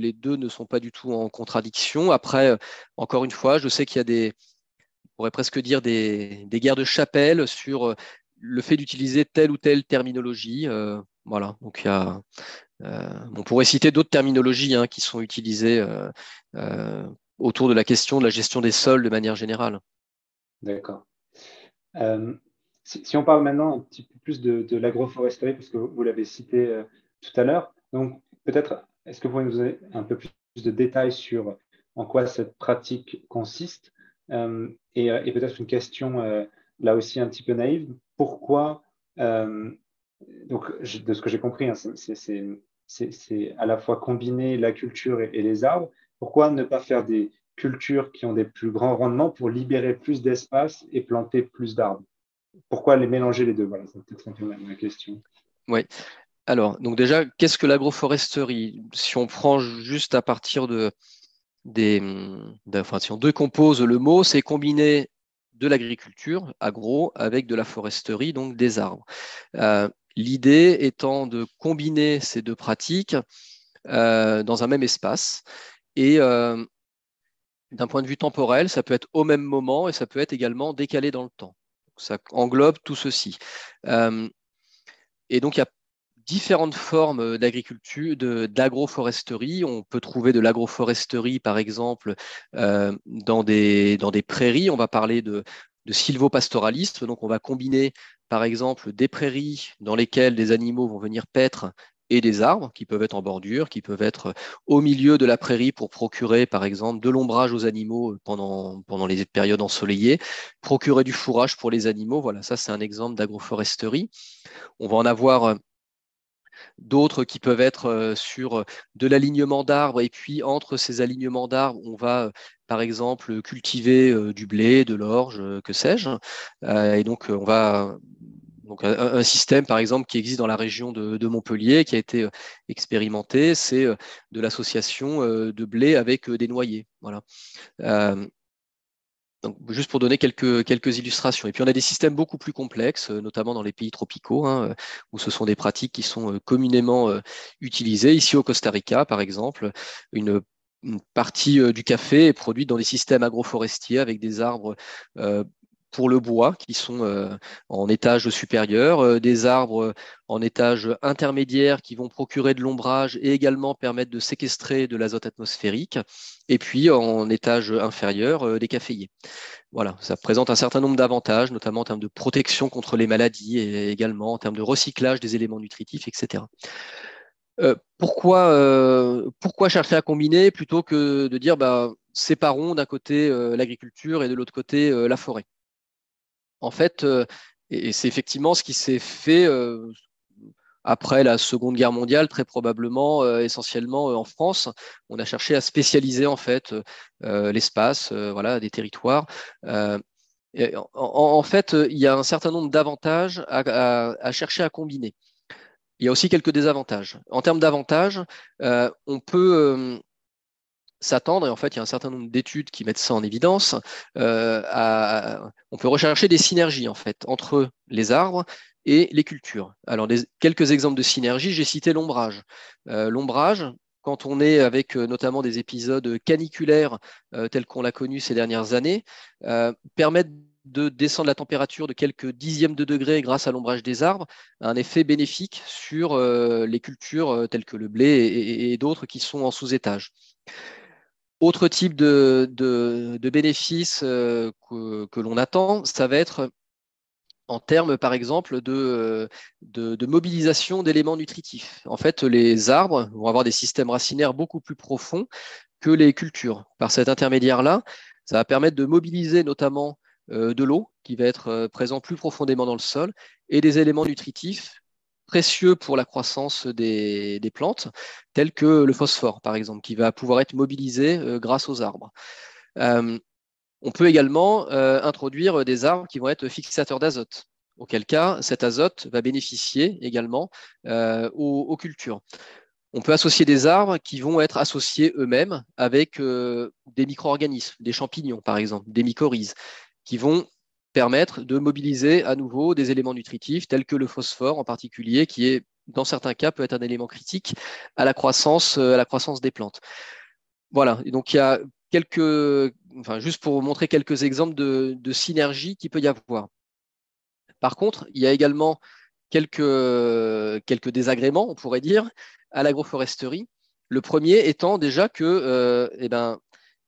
les deux ne sont pas du tout en contradiction. Après, encore une fois, je sais qu'il y a des, on pourrait presque dire des, des guerres de chapelle sur le fait d'utiliser telle ou telle terminologie. Euh, voilà, donc euh, on pourrait citer d'autres terminologies hein, qui sont utilisées euh, autour de la question de la gestion des sols de manière générale. D'accord. Si, on parle maintenant un petit peu plus de, l'agroforesterie, parce que vous, l'avez cité tout à l'heure, donc peut-être est-ce que vous pouvez nous donner un peu plus de détails sur en quoi cette pratique consiste et peut-être une question là aussi un petit peu naïve pourquoi, euh, donc de ce que j'ai compris, hein, c'est à la fois combiner la culture et, les arbres. Pourquoi ne pas faire des cultures qui ont des plus grands rendements pour libérer plus d'espace et planter plus d'arbres? Pourquoi les mélanger les deux? Voilà, c'est peut-être un peu ma question. Oui. Alors, donc déjà, qu'est-ce que l'agroforesterie? Si on prend juste à partir de, des, enfin, si on décompose le mot, c'est combiner de l'agriculture, agro, avec de la foresterie, donc des arbres. Euh, l'idée étant de combiner ces deux pratiques euh, dans un même espace. Et euh, d'un point de vue temporel, ça peut être au même moment et ça peut être également décalé dans le temps. Ça englobe tout ceci. et donc, il y a différentes formes d'agriculture, d'agroforesterie. On peut trouver de l'agroforesterie, par exemple, euh, dans, des, dans des prairies. On va parler de, de sylvopastoralisme. Donc, on va combiner, par exemple, des prairies dans lesquelles des animaux vont venir paître et des arbres qui peuvent être en bordure, qui peuvent être au milieu de la prairie pour procurer, par exemple, de l'ombrage aux animaux pendant, pendant les périodes ensoleillées, procurer du fourrage pour les animaux. Voilà, ça c'est un exemple d'agroforesterie. On va en avoir d'autres qui peuvent être euh, sur euh, de l'alignement d'arbres, et puis entre ces alignements d'arbres, on va euh, par exemple cultiver du blé, de l'orge, que sais-je. Et donc on va donc un, système, par exemple, qui existe dans la région de, Montpellier, qui a été expérimenté, c'est de l'association de blé avec des noyers. Voilà juste pour donner quelques, illustrations. Et puis on a des systèmes beaucoup plus complexes, euh, notamment dans les pays tropicaux, hein, euh, où ce sont des pratiques qui sont euh, communément utilisées. Ici au Costa Rica, par exemple, une partie du café est produite dans des systèmes agroforestiers avec des arbres pour le bois qui sont euh, en étage supérieur, euh, des arbres en étage intermédiaire qui vont procurer de l'ombrage et également permettre de séquestrer de l'azote atmosphérique, et puis en étage inférieur, euh, des caféiers. Voilà, ça présente un certain nombre d'avantages, notamment en termes de protection contre les maladies et également en termes de recyclage des éléments nutritifs, etc. pourquoi, pourquoi chercher à combiner plutôt que de dire bah, séparons d'un côté l'agriculture et de l'autre côté la forêt? En fait, euh, et c'est effectivement ce qui s'est fait euh, après la Seconde Guerre mondiale, très probablement, euh, essentiellement en France. On a cherché à spécialiser en fait l'espace, voilà, des territoires. En, fait, il y a un certain nombre d'avantages à, chercher à combiner. Il y a aussi quelques désavantages. En termes d'avantages, on peut s'attendre, et en fait il y a un certain nombre d'études qui mettent ça en évidence, euh, on peut rechercher des synergies en fait entre les arbres et les cultures. Alors quelques exemples de synergies, j'ai cité l'ombrage. Euh, l'ombrage, quand on est avec euh, notamment des épisodes caniculaires tels qu'on l'a connu ces dernières années, permettent de descendre la température de quelques dixièmes de degrés grâce à l'ombrage des arbres, un effet bénéfique sur les cultures telles que le blé et d'autres qui sont en sous-étage. Autre type de, bénéfices euh, que, l'on attend, ça va être en termes, par exemple, de, de, mobilisation d'éléments nutritifs. En fait, les arbres vont avoir des systèmes racinaires beaucoup plus profonds que les cultures. Par cet intermédiaire-là, ça va permettre de mobiliser notamment euh, de l'eau qui va être euh, présent plus profondément dans le sol et des éléments nutritifs précieux pour la croissance des, plantes, tels que le phosphore, par exemple, qui va pouvoir être mobilisé grâce aux arbres. on peut également introduire des arbres qui vont être fixateurs d'azote, auquel cas cet azote va bénéficier également aux, cultures. On peut associer des arbres qui vont être associés eux-mêmes avec des micro-organismes, des champignons par exemple, des mycorhizes, qui vont permettre de mobiliser à nouveau des éléments nutritifs tels que le phosphore en particulier, qui est dans certains cas peut être un élément critique à la croissance, à la croissance des plantes. Voilà, donc il y a quelques, enfin juste pour montrer quelques exemples de, de synergie qu'il peut y avoir. Par contre, il y a également quelques, quelques désagréments, on pourrait dire, à l'agroforesterie. Le premier étant déjà que euh, eh ben,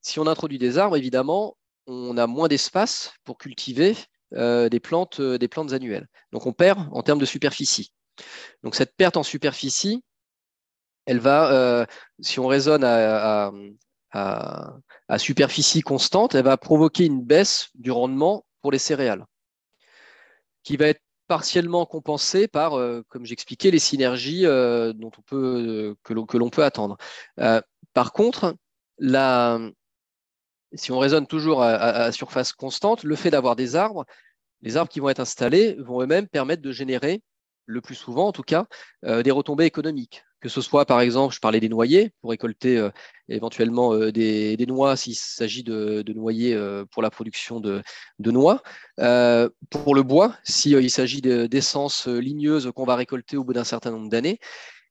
si on introduit des arbres, évidemment, on a moins d'espace pour cultiver euh, des, plantes, euh, des plantes annuelles. Donc on perd en termes de superficie. Donc cette perte en superficie, elle va, euh, si on raisonne à, superficie constante, elle va provoquer une baisse du rendement pour les céréales, qui va être partiellement compensée par, comme j'expliquais, les synergies dont on que l'on peut attendre. par contre, la, si on raisonne toujours à, surface constante, le fait d'avoir des arbres, les arbres qui vont être installés vont eux-mêmes permettre de générer, le plus souvent en tout cas, euh, des retombées économiques. Que ce soit, par exemple, je parlais des noyers, pour récolter euh, éventuellement euh, des, noix s'il s'agit de, noyers pour la production de, noix. pour le bois, s'il s'agit d'essences ligneuses qu'on va récolter au bout d'un certain nombre d'années.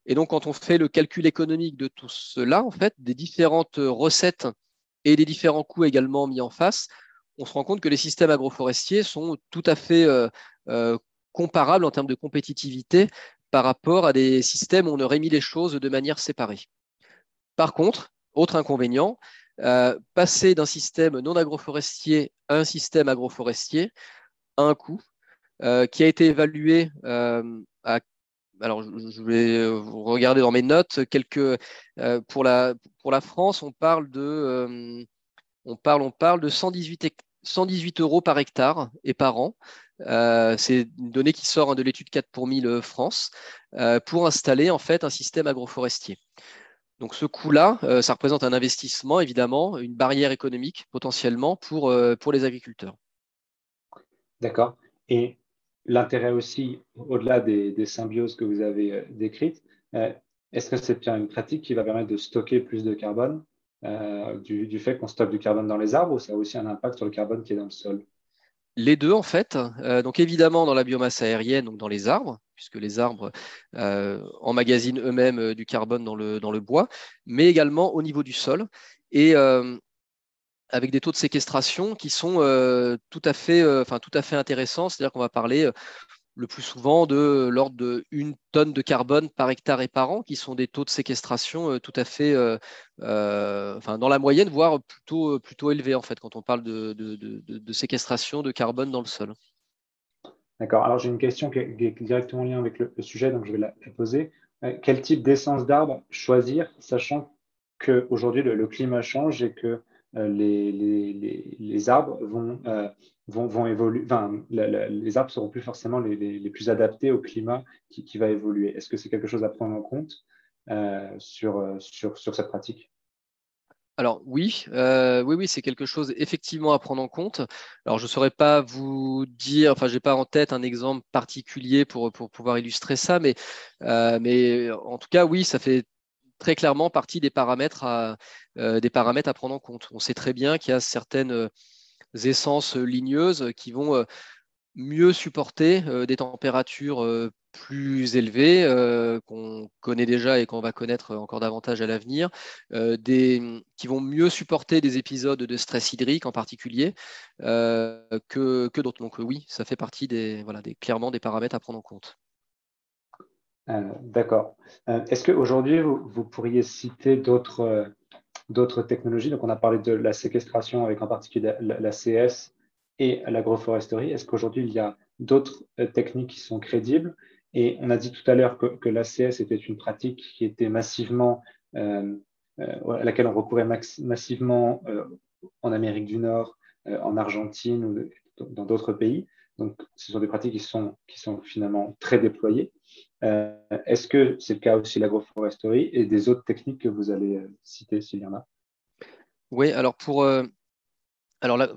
Et donc, quand on fait le calcul économique de tout cela, en fait, des différentes recettes et les différents coûts également mis en face, on se rend compte que les systèmes agroforestiers sont tout à fait euh, euh, comparables en termes de compétitivité par rapport à des systèmes où on aurait mis les choses de manière séparée. Par contre, autre inconvénient, euh, passer d'un système non agroforestier à un système agroforestier a un coût qui a été évalué à alors je vais euh, regarder dans mes notes quelques euh, pour la France on parle de euh, on parle on parle de 118 118 euros par hectare et par an. c'est une donnée qui sort hein, de l'étude 4 pour 1000 France pour installer en fait un système agroforestier. Donc ce coût-là, ça représente un investissement évidemment, une barrière économique potentiellement pour, pour les agriculteurs. D'accord. L'intérêt aussi, au-delà des, symbioses que vous avez euh, décrites, euh, est-ce que c'est une pratique qui va permettre de stocker plus de carbone euh, du, fait qu'on stocke du carbone dans les arbres ou ça a aussi un impact sur le carbone qui est dans le sol? Les deux, en fait. donc, évidemment, dans la biomasse aérienne, donc dans les arbres, puisque les arbres emmagasinent eux-mêmes du carbone dans le, dans le bois, mais également au niveau du sol. Et avec des taux de séquestration qui sont euh, tout, à fait, euh, enfin, tout à fait intéressants. C'est-à-dire qu'on va parler euh, le plus souvent de l'ordre de une tonne de carbone par hectare et par an, qui sont des taux de séquestration tout à fait, enfin, dans la moyenne, voire plutôt, plutôt élevés en fait, quand on parle de, séquestration de carbone dans le sol. D'accord. Alors j'ai une question qui est, directement en lien avec le, sujet, donc je vais la, poser. quel type d'essence d'arbre choisir, sachant qu'aujourd'hui le, le, climat change et que les, les, arbres vont, euh, évoluer, enfin, les arbres seront plus forcément les, plus adaptés au climat qui, va évoluer. Est-ce que c'est quelque chose à prendre en compte euh, sur, cette pratique? Alors oui, oui, oui, c'est quelque chose effectivement à prendre en compte. Alors je ne saurais pas vous dire, enfin, j'ai pas en tête un exemple particulier pour, pouvoir illustrer ça, mais en tout cas, oui, ça fait très clairement partie des paramètres à, euh, des paramètres à prendre en compte. On sait très bien qu'il y a certaines euh, essences ligneuses qui vont euh, mieux supporter des températures plus élevées qu'on connaît déjà et qu'on va connaître encore davantage à l'avenir, qui vont mieux supporter des épisodes de stress hydrique en particulier que, que d'autres. Donc oui, ça fait partie des, voilà, des, clairement des paramètres à prendre en compte. Euh, d'accord. Euh, est-ce qu'aujourd'hui, vous, vous, pourriez citer d'autres euh, d'autres technologies? Donc, on a parlé de la séquestration avec en particulier la, CS et l'agroforesterie. Est-ce qu'aujourd'hui, il y a d'autres techniques qui sont crédibles? Et on a dit tout à l'heure que, que l'ACS était une pratique qui était massivement, à laquelle on recourait massivement en Amérique du Nord, en Argentine ou dans d'autres pays. Donc, ce sont des pratiques qui sont finalement très déployées. Est-ce que c'est le cas aussi de l'agroforesterie et des autres techniques que vous allez citer s'il y en a? Oui, alors pour alors là,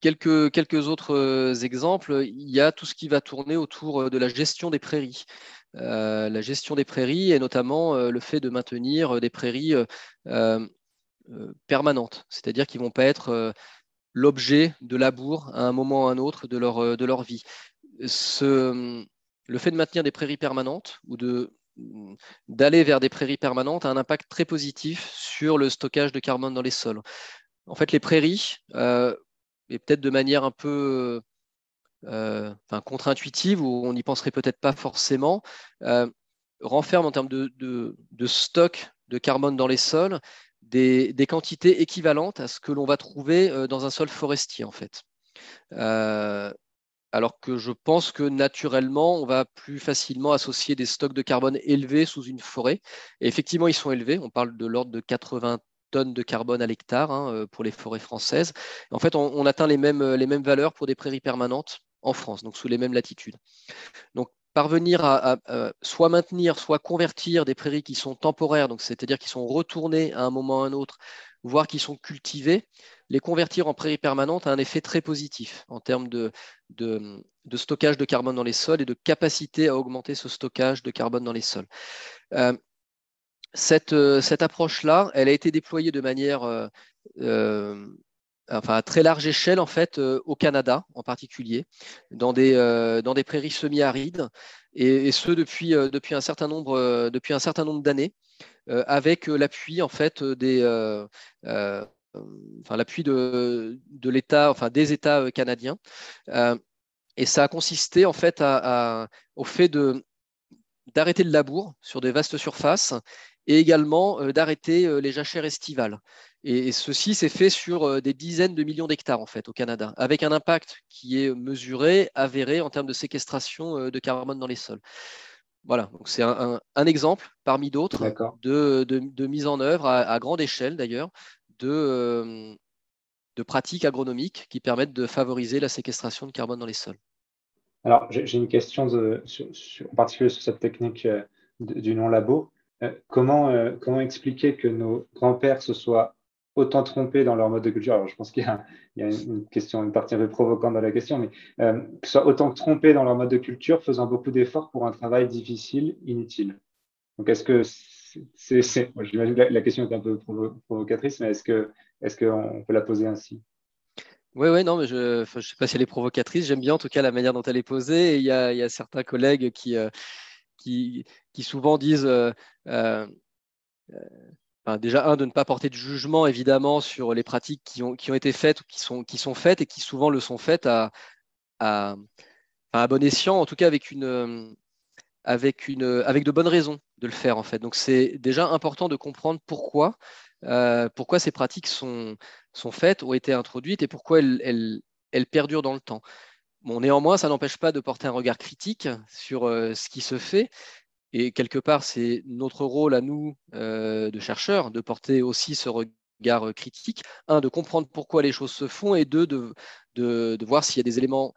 quelques, quelques autres exemples, il y a tout ce qui va tourner autour de la gestion des prairies. la gestion des prairies et notamment le fait de maintenir des prairies permanentes, c'est-à-dire qui ne vont pas être l'objet de labour à un moment ou à un autre de leur, de leur vie. Le fait de maintenir des prairies permanentes ou d'aller vers des prairies permanentes a un impact très positif sur le stockage de carbone dans les sols. En fait, les prairies, euh, et peut-être de manière un peu euh, contre-intuitive, où on n'y penserait peut-être pas forcément, euh, renferment en termes de, stock de carbone dans les sols des, des, quantités équivalentes à ce que l'on va trouver dans un sol forestier, en fait alors que je pense que naturellement, on va plus facilement associer des stocks de carbone élevés sous une forêt. Effectivement, ils sont élevés. On parle de l'ordre de 80 tonnes de carbone à l'hectare hein, euh, pour les forêts françaises. En fait, on, atteint les mêmes, valeurs pour des prairies permanentes en France, donc sous les mêmes latitudes. Donc, parvenir à, soit maintenir, soit convertir des prairies qui sont temporaires, c'est-à-dire qui sont retournées à un moment ou à un autre, voire qui sont cultivées, les convertir en prairies permanentes a un effet très positif en termes de, stockage de carbone dans les sols et de capacité à augmenter ce stockage de carbone dans les sols. Euh, cette, euh, cette approche-là, elle a été déployée de manière euh, enfin, à très large échelle en fait au Canada en particulier, dans des, dans des prairies semi-arides, et, ce depuis, depuis un certain nombre, depuis un certain nombre d'années, avec l'appui en fait des enfin, l'appui de, de l'État, enfin des États euh, canadiens. Euh, et ça a consisté en fait à, au fait de, d'arrêter le labour sur des vastes surfaces et également euh, d'arrêter les jachères estivales. Et, ceci s'est fait sur des dizaines de millions d'hectares en fait au Canada, avec un impact qui est mesuré, avéré en termes de séquestration de carbone dans les sols. Voilà, donc c'est un, un, exemple parmi d'autres de, de, de, mise en œuvre à, à grande échelle d'ailleurs de, euh, de pratiques agronomiques qui permettent de favoriser la séquestration de carbone dans les sols. Alors, j'ai une question en particulier sur cette technique euh, du non-labo. Euh, comment, comment expliquer que nos grands-pères se soient autant trompés dans leur mode de culture? Alors, je pense qu'il y, a une question, une partie un peu provocante dans la question, mais euh, soient autant trompés dans leur mode de culture, faisant beaucoup d'efforts pour un travail difficile, inutile. Donc, est-ce que j'imagine que la, question est un peu provocatrice, mais est-ce qu'on peut la poser ainsi? Oui, oui, non, mais je ne sais pas si elle est provocatrice. J'aime bien en tout cas la manière dont elle est posée. il, y a, certains collègues qui, euh, qui, souvent disent euh, euh, déjà, un, de ne pas porter de jugement évidemment sur les pratiques qui ont, qui ont été faites ou qui sont, qui sont faites et qui souvent le sont faites à, à bon escient, en tout cas avec une, avec, une, avec de bonnes raisons de le faire en fait. Donc c'est déjà important de comprendre pourquoi, euh, pourquoi ces pratiques sont, sont faites, ont été introduites et pourquoi elles, elles, perdurent dans le temps. Bon, néanmoins, ça n'empêche pas de porter un regard critique sur euh, ce qui se fait. Et quelque part, c'est notre rôle à nous, euh, de chercheurs, de porter aussi ce regard critique. Un, de comprendre pourquoi les choses se font et deux, de, de, de voir s'il y a des éléments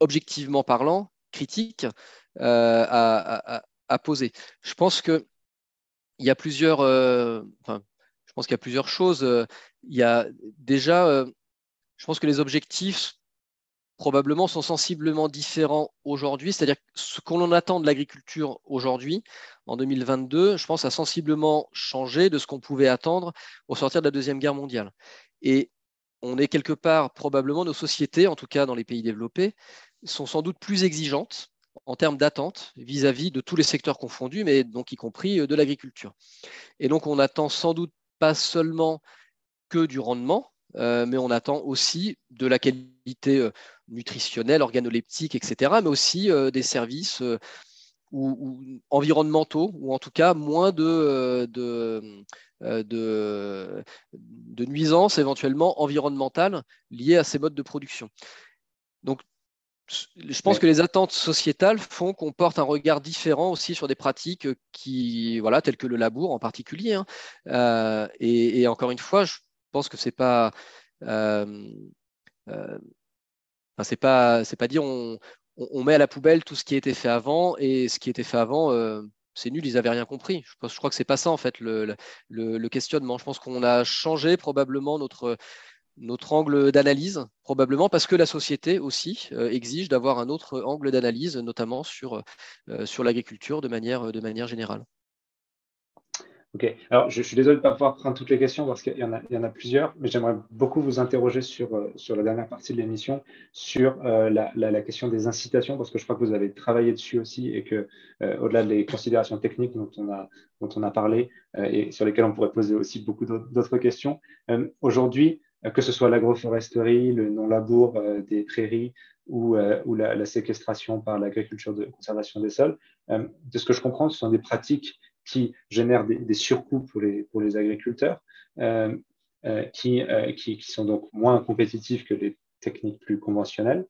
objectivement parlant, critiques, euh, à, poser. Je pense que il y a plusieurs, euh, enfin, je pense qu'il y a plusieurs choses. Il y a déjà, euh, je pense que les objectifs probablement sont sensiblement différents aujourd'hui. C'est-à-dire que ce qu'on attend de l'agriculture aujourd'hui, en 2022, je pense a sensiblement changé de ce qu'on pouvait attendre au sortir de la Deuxième Guerre mondiale. Et on est quelque part, probablement, nos sociétés, en tout cas dans les pays développés, sont sans doute plus exigeantes en termes d'attente vis-à-vis de tous les secteurs confondus, mais donc y compris euh, de l'agriculture. Et donc on attend sans doute pas seulement que du rendement, euh, mais on attend aussi de la qualité euh, nutritionnelle, organoleptique, etc., mais aussi des services ou, environnementaux, ou en tout cas moins de, de, nuisances éventuellement environnementales liées à ces modes de production. Donc je pense que les attentes sociétales font qu'on porte un regard différent aussi sur des pratiques qui, voilà, telles que le labour en particulier. Hein. Euh, et, encore une fois, je pense que c'est pas, euh, euh, c'est pas, c'est pas dire on, on, met à la poubelle tout ce qui a été fait avant, et ce qui était fait avant, c'est nul, ils n'avaient rien compris. Je, je crois que c'est pas ça en fait le, le questionnement. Je pense qu'on a changé probablement notre notre angle d'analyse, probablement parce que la société aussi euh, exige d'avoir un autre angle d'analyse, notamment sur, euh, sur l'agriculture de manière, de manière générale. Ok, alors je, suis désolé de ne pas pouvoir prendre toutes les questions parce qu'il y, en a, plusieurs, mais j'aimerais beaucoup vous interroger sur, euh, sur la dernière partie de l'émission, sur la, la, question des incitations, parce que je crois que vous avez travaillé dessus aussi et que, au-delà des considérations techniques dont on a, dont on a parlé et sur lesquelles on pourrait poser aussi beaucoup d'autres questions, aujourd'hui, que ce soit l'agroforesterie, le non-labour euh, des prairies ou, euh, la, séquestration par l'agriculture de conservation des sols. de ce que je comprends, ce sont des pratiques qui génèrent des, surcoûts pour les, agriculteurs, qui, qui, sont donc moins compétitifs que les techniques plus conventionnelles.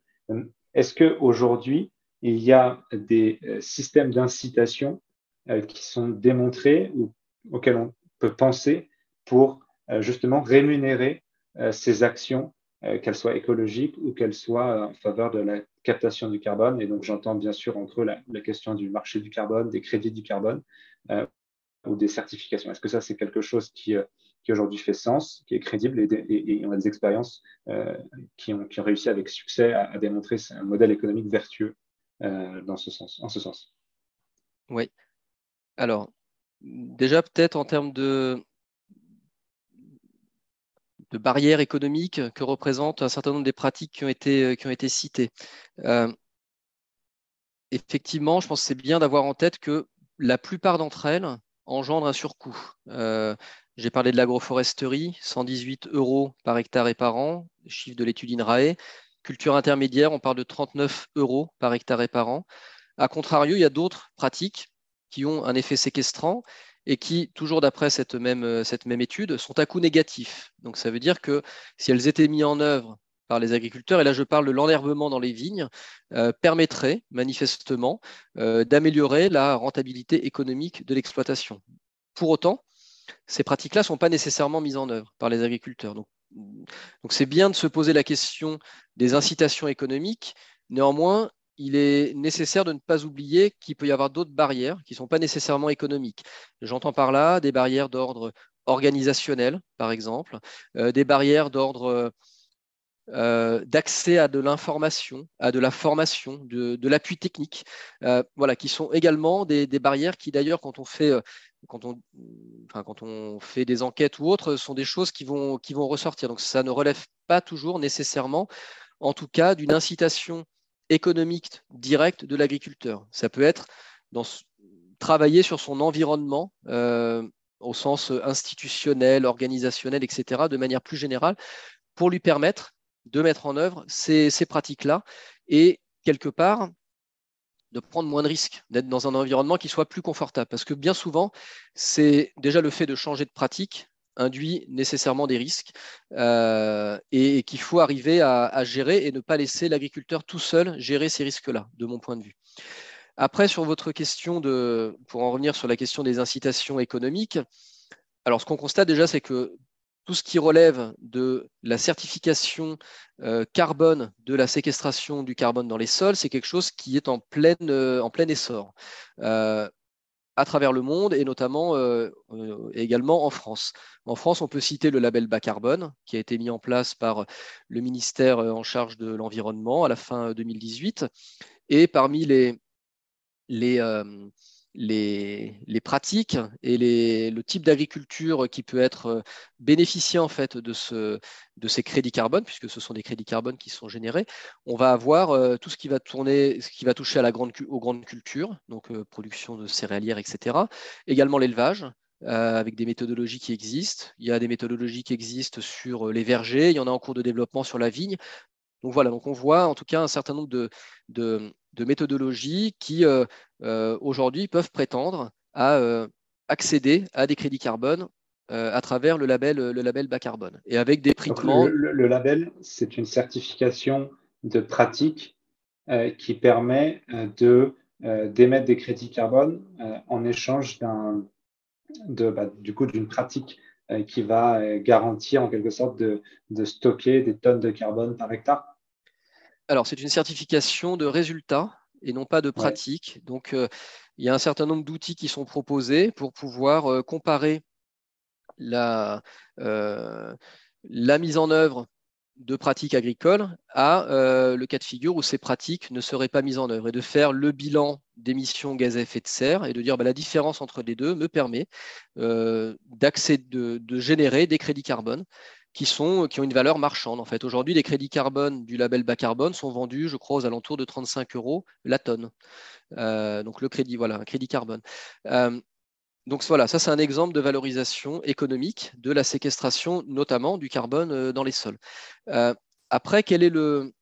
Est-ce qu'aujourd'hui, il y a des systèmes d'incitation qui sont démontrés ou auxquels on peut penser pour justement rémunérer euh, ces actions, euh, qu'elles soient écologiques ou qu'elles soient en faveur de la captation du carbone. Et donc, j'entends bien sûr entre eux la, question du marché du carbone, des crédits du carbone euh, ou des certifications. Est-ce que ça, c'est quelque chose qui, qui aujourd'hui fait sens, qui est crédible et, on a des expériences qui, ont, qui, ont, réussi avec succès à, démontrer un modèle économique vertueux dans ce sens, en ce sens? Oui. Alors, déjà peut-être en termes de, de barrières économiques que représentent un certain nombre des pratiques qui ont été, euh, qui ont été citées. Euh, effectivement, je pense que c'est bien d'avoir en tête que la plupart d'entre elles engendrent un surcoût. Euh, j'ai parlé de l'agroforesterie, 118 euros par hectare et par an, chiffre de l'étude INRAE. Culture intermédiaire, on parle de 39 euros par hectare et par an. A contrario, il y a d'autres pratiques qui ont un effet séquestrant et qui, toujours d'après cette même, euh, cette même étude, sont à coût négatif. Donc ça veut dire que si elles étaient mises en œuvre par les agriculteurs, et là je parle de l'enherbement dans les vignes, euh, permettrait manifestement euh, d'améliorer la rentabilité économique de l'exploitation. Pour autant, ces pratiques-là ne sont pas nécessairement mises en œuvre par les agriculteurs. Donc c'est bien de se poser la question des incitations économiques. Néanmoins, il est nécessaire de ne pas oublier qu'il peut y avoir d'autres barrières qui ne sont pas nécessairement économiques. J'entends par là des barrières d'ordre organisationnel, par exemple, euh, des barrières d'ordre euh, d'accès à de l'information, à de la formation, de, l'appui technique, euh, voilà, qui sont également des, barrières qui d'ailleurs, quand on fait quand on, quand on fait des enquêtes ou autres, sont des choses qui vont, qui vont ressortir. Donc ça ne relève pas toujours nécessairement, en tout cas, d'une incitation économique direct de l'agriculteur. Ça peut être travailler sur son environnement euh, au sens institutionnel, organisationnel, etc., de manière plus générale, pour lui permettre de mettre en œuvre ces pratiques-là et quelque part de prendre moins de risques, d'être dans un environnement qui soit plus confortable. Parce que bien souvent, c'est déjà le fait de changer de pratique induit nécessairement des risques euh, et, qu'il faut arriver à, gérer et ne pas laisser l'agriculteur tout seul gérer ces risques-là, de mon point de vue. Après, sur votre question de, pour en revenir sur la question des incitations économiques, alors ce qu'on constate déjà, c'est que tout ce qui relève de la certification euh, carbone de la séquestration du carbone dans les sols, c'est quelque chose qui est en, pleine, euh, en plein essor à travers le monde et notamment euh, euh, également en France. En France, on peut citer le label bas carbone qui a été mis en place par le ministère euh, en charge de l'environnement à la fin 2018. Et parmi les, les, les, pratiques et le type d'agriculture qui peut être euh, bénéficié en fait de, ce, de ces crédits carbone, puisque ce sont des crédits carbone qui sont générés, on va avoir euh, tout ce qui va tourner, ce qui va toucher aux grandes cultures, donc euh, production de céréalières, etc. Également l'élevage, avec des méthodologies qui existent. Il y a des méthodologies qui existent sur les vergers, il y en a en cours de développement sur la vigne. Donc voilà, donc on voit en tout cas un certain nombre de, de méthodologies qui euh, euh, aujourd'hui peuvent prétendre à euh, accéder à des crédits carbone à travers le label, le label bas carbone. Et avec des prix le, le, label, c'est une certification de pratique qui permet de d'émettre des crédits carbone en échange d'un de, bah, du coup d'une pratique qui va garantir en quelque sorte de, de, stocker des tonnes de carbone par hectare alors, c'est une certification de résultats et non pas de pratique. Donc, il y a un certain nombre d'outils qui sont proposés pour pouvoir comparer la, la mise en œuvre de pratiques agricoles à euh, le cas de figure où ces pratiques ne seraient pas mises en œuvre et de faire le bilan d'émissions gaz à effet de serre et de dire bah, la différence entre les deux me permet euh, de, de, générer des crédits carbone qui, sont, qui ont une valeur marchande. En fait, aujourd'hui, les crédits carbone du label bas carbone sont vendus, je crois, aux alentours de 35 euros la tonne. Euh, donc le crédit, voilà, un crédit carbone. Donc voilà, ça c'est un exemple de valorisation économique de la séquestration, notamment du carbone euh, dans les sols. Euh, après, quelle est le,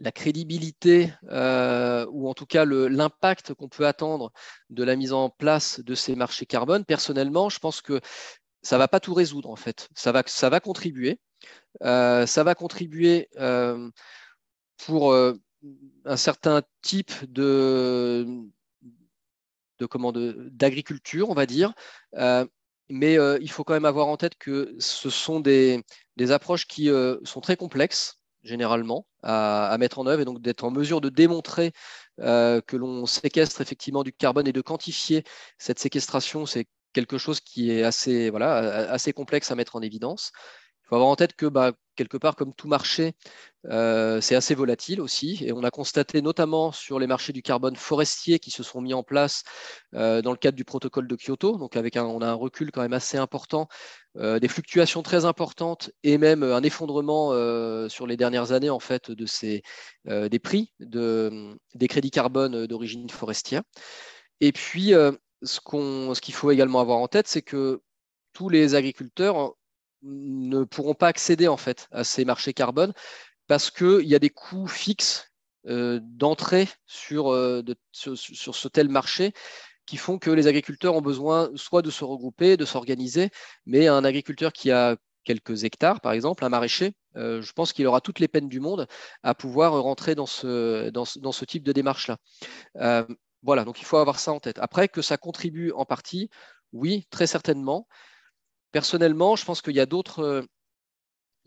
la crédibilité euh, ou en tout cas l'impact qu'on peut attendre de la mise en place de ces marchés carbone? Personnellement, je pense que ça va pas tout résoudre en fait. Ça va, ça va contribuer. ça va contribuer pour un certain type de, de d'agriculture, on va dire. Euh, mais euh, il faut quand même avoir en tête que ce sont des, approches qui euh, sont très complexes généralement à, mettre en œuvre et donc d'être en mesure de démontrer que l'on séquestre effectivement du carbone et de quantifier cette séquestration, c'est quelque chose qui est assez, voilà, assez complexe à mettre en évidence. Il faut avoir en tête que bah, quelque part, comme tout marché, euh, c'est assez volatile aussi. Et on a constaté notamment sur les marchés du carbone forestier qui se sont mis en place euh, dans le cadre du protocole de Kyoto. Donc, avec on a un recul quand même assez important, euh, des fluctuations très importantes et même un effondrement sur les dernières années en fait de ces, des prix de, des crédits carbone d'origine forestière. Et puis, ce qu'il faut également avoir en tête, c'est que tous les agriculteurs ne pourront pas accéder en fait à ces marchés carbone parce qu'il y a des coûts fixes euh, d'entrée sur, euh, sur, ce tel marché qui font que les agriculteurs ont besoin soit de se regrouper, de s'organiser, mais un agriculteur qui a quelques hectares, par exemple, un maraîcher, euh, je pense qu'il aura toutes les peines du monde à pouvoir rentrer dans ce, dans ce type de démarche-là. Voilà, donc il faut avoir ça en tête. Après, que ça contribue en partie, oui, très certainement. Personnellement, je pense qu'il y a d'autres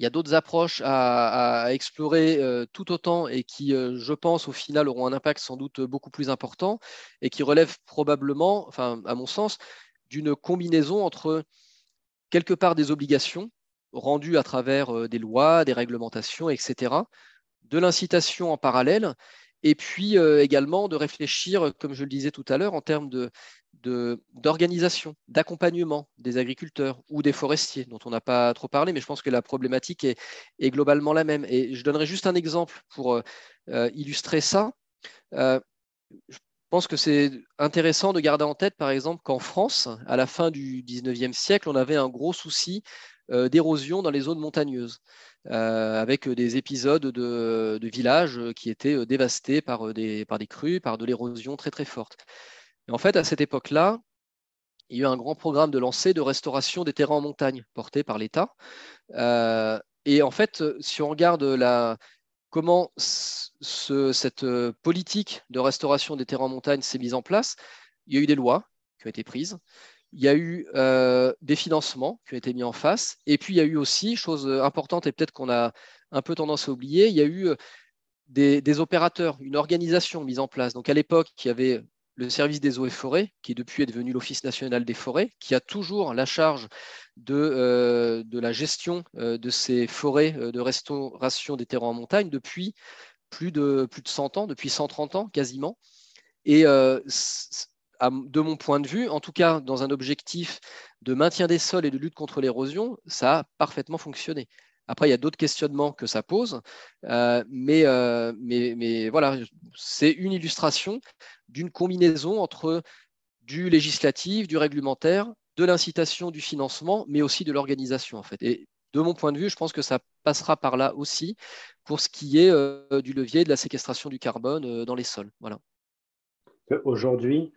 euh, approches à, explorer euh, tout autant et qui, euh, je pense, au final auront un impact sans doute beaucoup plus important et qui relèvent probablement, à mon sens, d'une combinaison entre quelque part des obligations rendues à travers des lois, des réglementations, etc., de l'incitation en parallèle, et puis également de réfléchir, comme je le disais tout à l'heure, en termes d'organisation, d'accompagnement des agriculteurs ou des forestiers, dont on n'a pas trop parlé, mais je pense que la problématique est, globalement la même. Et je donnerai juste un exemple pour euh, euh, illustrer ça. Euh, je pense que c'est intéressant de garder en tête, par exemple, qu'en France, à la fin du 19e siècle, on avait un gros souci d'érosion dans les zones montagneuses, avec des épisodes de, villages qui étaient dévastés par des, crues, par de l'érosion très très forte. Et en fait, à cette époque-là, il y a eu un grand programme de lancer de restauration des terrains en montagne porté par l'État. Euh, et en fait, si on regarde la, comment cette politique de restauration des terrains en montagne s'est mise en place, il y a eu des lois qui ont été prises, il y a eu euh, des financements qui ont été mis en face, et puis il y a eu aussi, chose importante et peut-être qu'on a un peu tendance à oublier, il y a eu des, des, opérateurs, une organisation mise en place. Donc à l'époque, il y avait le service des eaux et forêts, qui depuis est devenu l'Office national des forêts, qui a toujours la charge de, euh, de la gestion euh, de ces forêts euh, de restauration des terrains en montagne depuis plus de, plus de 100 ans, depuis 130 ans quasiment. Et de mon point de vue, en tout cas dans un objectif de maintien des sols et de lutte contre l'érosion, ça a parfaitement fonctionné. Après, il y a d'autres questionnements que ça pose, euh, mais, euh, mais, mais, voilà, c'est une illustration d'une combinaison entre du législatif, du réglementaire, de l'incitation, du financement, mais aussi de l'organisation en fait. Et de mon point de vue, je pense que ça passera par là aussi pour ce qui est euh, du levier de la séquestration du carbone dans les sols. Voilà. Aujourd'hui,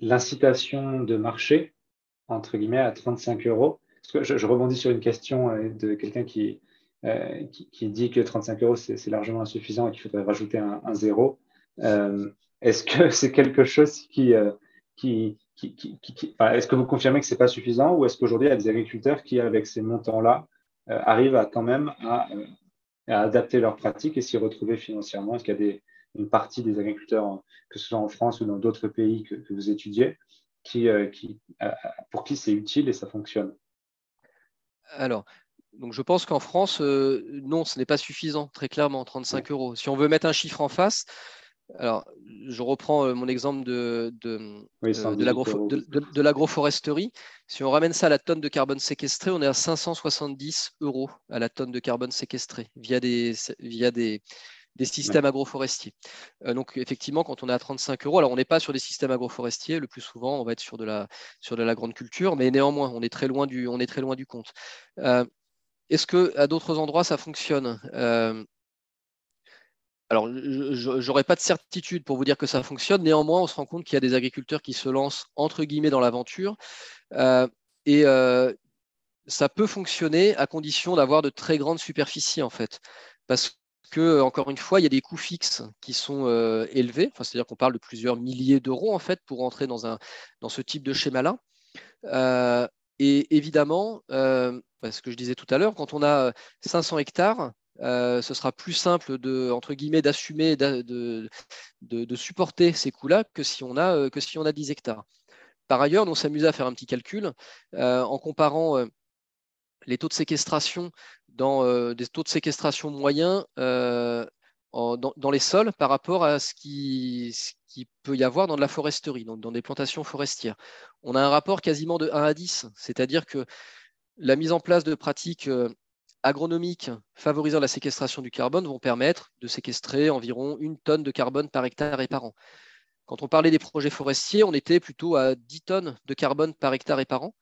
l'incitation de marché, entre guillemets, à 35 euros, je, rebondis sur une question euh, de quelqu'un euh, qui, qui, dit que 35 euros, c'est largement insuffisant et qu'il faudrait rajouter un, zéro. Euh, est-ce que c'est quelque chose qui, qui, est-ce que vous confirmez que ce n'est pas suffisant ou est-ce qu'aujourd'hui, il y a des agriculteurs qui, avec ces montants-là, arrivent à quand même à à adapter leurs pratiques et s'y retrouver financièrement? Est-ce qu'il y a des, une partie des agriculteurs, que ce soit en France ou dans d'autres pays que, vous étudiez, qui, qui, pour qui c'est utile et ça fonctionne Alors, donc je pense qu'en France, non, ce n'est pas suffisant, très clairement, 35 euros. Si on veut mettre un chiffre en face, alors, je reprends euh, mon exemple de, de, de, l'agroforesterie. Si on ramène ça à la tonne de carbone séquestré, on est à 570 euros à la tonne de carbone séquestré via des, via des, des systèmes agroforestiers. Euh, donc, effectivement, quand on est à 35 euros, alors on n'est pas sur des systèmes agroforestiers, le plus souvent, on va être sur de la, sur de la grande culture, mais néanmoins, on est très loin du, on est très loin du compte. Euh, est-ce qu'à d'autres endroits, ça fonctionne? Alors, je n'aurais pas de certitude pour vous dire que ça fonctionne. Néanmoins, on se rend compte qu'il y a des agriculteurs qui se lancent entre guillemets dans l'aventure. Euh, et euh, ça peut fonctionner à condition d'avoir de très grandes superficies, en fait. Parce que, encore une fois, il y a des coûts fixes qui sont euh, élevés. C'est-à-dire qu'on parle de plusieurs milliers d'euros, en fait, pour entrer dans, ce type de schéma-là. et évidemment, ce que je disais tout à l'heure, quand on a 500 hectares, euh, ce sera plus simple de, entre d'assumer, de, supporter ces coûts-là que, si on a, euh, que si on a 10 hectares. Par ailleurs, on s'amusait à faire un petit calcul euh, en comparant les taux de séquestration dans des taux de séquestration moyens dans, les sols par rapport à ce qui, qui, peut y avoir dans de la foresterie, donc dans des plantations forestières. On a un rapport quasiment de 1 à 10, c'est-à-dire que la mise en place de pratiques agronomiques favorisant la séquestration du carbone vont permettre de séquestrer environ une tonne de carbone par hectare et par an. Quand on parlait des projets forestiers, on était plutôt à 10 tonnes de carbone par hectare et par an.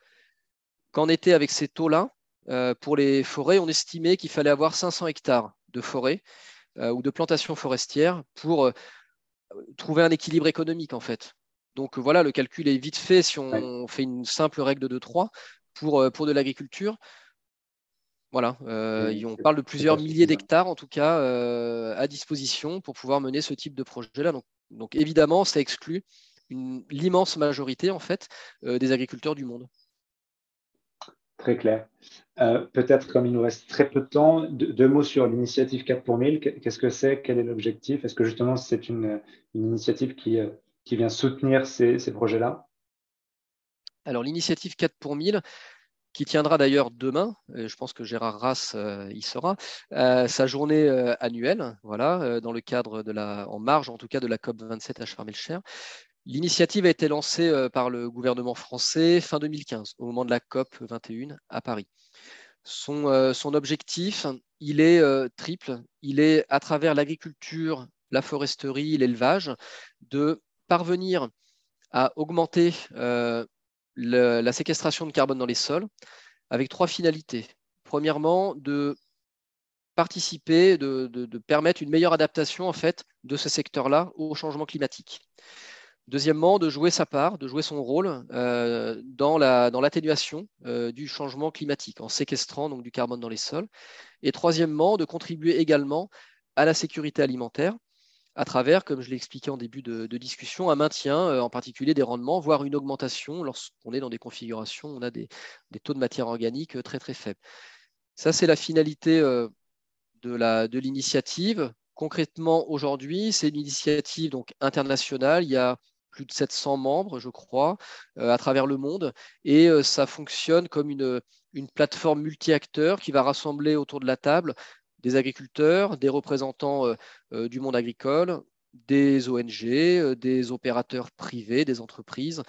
Qu'en était avec ces taux-là? Euh, Pour les forêts, on estimait qu'il fallait avoir 500 hectares de forêt euh, ou de plantations forestières pour euh, trouver un équilibre économique en fait. Donc voilà, le calcul est vite fait si on fait une simple règle de 2-3 pour, pour de l'agriculture. Voilà, on parle de plusieurs milliers d'hectares en tout cas à disposition pour pouvoir mener ce type de projet-là. Donc, évidemment, ça exclut l'immense majorité en fait des agriculteurs du monde. Très clair. Peut-être comme il nous reste très peu de temps, deux, mots sur l'initiative 4 pour 1000. Qu'est-ce que c'est? Quel est l'objectif? Est-ce que justement c'est une, initiative qui, qui vient soutenir ces, projets-là? Alors l'initiative 4 pour 1000, qui tiendra d'ailleurs demain, je pense que Gérard Rass euh, y sera, euh, sa journée euh, annuelle, voilà, dans le cadre de la, en marge en tout cas de la COP 27 à Sharm el L'initiative a été lancée par le gouvernement français fin 2015, au moment de la COP 21 à Paris. Son, son objectif, il est triple. Il est à travers l'agriculture, la foresterie, l'élevage, de parvenir à augmenter la séquestration de carbone dans les sols avec trois finalités. Premièrement, de participer, de, permettre une meilleure adaptation en fait de ce secteur-là au changement climatique. Deuxièmement, de jouer sa part, de jouer son rôle euh, dans l'atténuation euh, du changement climatique en séquestrant donc, du carbone dans les sols. Et troisièmement, de contribuer également à la sécurité alimentaire à travers, comme je l'ai expliqué en début de, discussion, un maintien euh, en particulier des rendements, voire une augmentation lorsqu'on est dans des configurations, on a des, taux de matière organique très très faibles. Ça, c'est la finalité de l'initiative. Concrètement, aujourd'hui, c'est une initiative donc, internationale. Il y a plus de 700 membres, je crois, à travers le monde. Et ça fonctionne comme une, plateforme multi-acteurs qui va rassembler autour de la table des agriculteurs, des représentants euh, euh, du monde agricole, des ONG, euh, des opérateurs privés, des entreprises,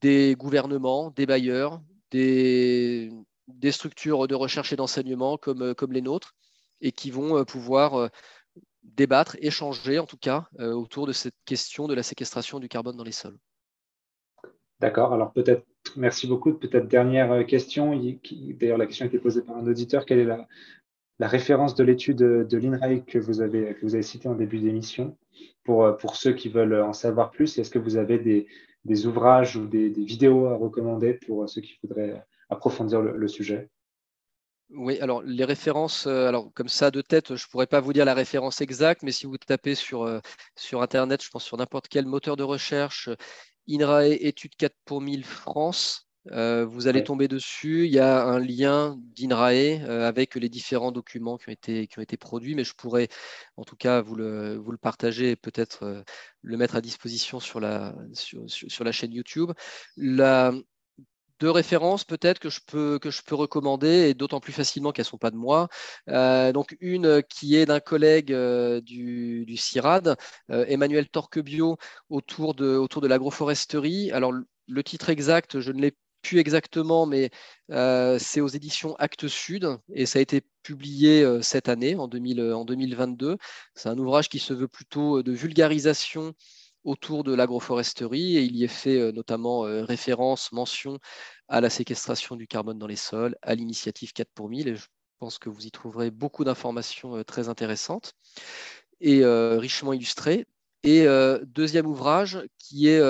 des gouvernements, des bailleurs, des, structures de recherche et d'enseignement comme les nôtres, et qui vont pouvoir débattre, échanger en tout cas autour de cette question de la séquestration du carbone dans les sols. D'accord. Alors peut-être, merci beaucoup. Peut-être dernière question. D'ailleurs, la question a été posée par un auditeur. Quelle est la, référence de l'étude de l'INRAE que vous avez, avez citée en début d'émission pour, euh, pour ceux qui veulent en savoir plus? Est-ce que vous avez des, des ouvrages ou des, vidéos à recommander pour ceux qui voudraient approfondir le, sujet? Oui, alors les références, euh, alors comme ça de tête, je ne pourrais pas vous dire la référence exacte, mais si vous tapez sur, euh, sur Internet, je pense sur n'importe quel moteur de recherche, INRAE étude 4 pour 1000 France, vous allez tomber dessus. Il y a un lien d'INRAE avec les différents documents qui ont, été, qui ont été produits, mais je pourrais en tout cas vous le, vous le partager et peut-être le mettre à disposition sur la, sur, sur la chaîne YouTube. La, deux références peut-être que je peux que je peux recommander et d'autant plus facilement qu'elles sont pas de moi. Euh, donc une qui est d'un collègue euh, du, CIRAD, euh, Emmanuel Torquebio, autour de autour de l'agroforesterie. Alors le titre exact, je ne l'ai plus exactement, mais c'est aux éditions Actes Sud et ça a été publié cette année, en, 2000, en 2022. C'est un ouvrage qui se veut plutôt de vulgarisation autour de l'agroforesterie et il y est fait euh, notamment euh, référence, mention à la séquestration du carbone dans les sols, à l'initiative 4 pour 1000 et je pense que vous y trouverez beaucoup d'informations euh, très intéressantes et richement illustrées. Et deuxième ouvrage qui est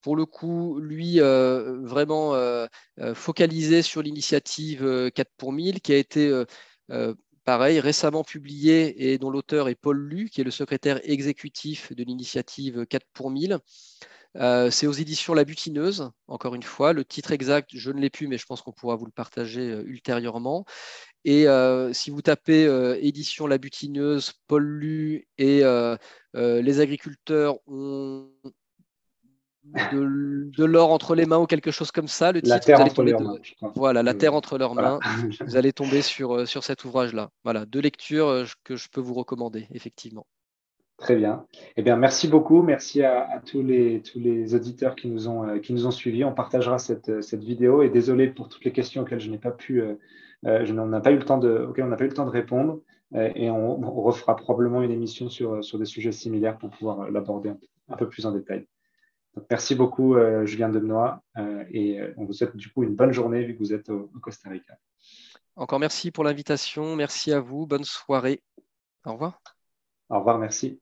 pour le coup, lui, vraiment focalisé sur l'initiative 4 pour 1000, qui a été pareil, récemment publié et dont l'auteur est Paul Lu, qui est le secrétaire exécutif de l'initiative 4 pour 1000. Euh, c'est aux éditions La Butineuse, encore une fois. Le titre exact, je ne l'ai plus, mais je pense qu'on pourra vous le partager euh, ultérieurement. Et euh, si vous tapez édition La Butineuse, Paul Lu et les agriculteurs ont de, l'or entre les mains ou quelque chose comme ça. Le titre, la terre entre leurs mains. Voilà, la terre entre leurs mains. vous allez tomber sur, euh, sur cet ouvrage-là. Voilà, deux lectures euh, que je peux vous recommander, effectivement. Très bien. Eh bien, merci beaucoup. Merci à, tous, les, tous les auditeurs qui nous ont, euh, qui nous ont suivis. On partagera cette, cette vidéo et désolé pour toutes les questions auxquelles je n'ai pas pu, je n'ai pas eu le temps de, auxquelles on n'a pas eu le temps de répondre. et on, refera probablement une émission sur, sur des sujets similaires pour pouvoir l'aborder un peu plus en détail merci beaucoup, euh, Julien Demnois, euh, et euh, on vous souhaite du coup une bonne journée vu que vous êtes au, au Costa Rica. Encore merci pour l'invitation, merci à vous, bonne soirée. Au revoir. Au revoir, merci.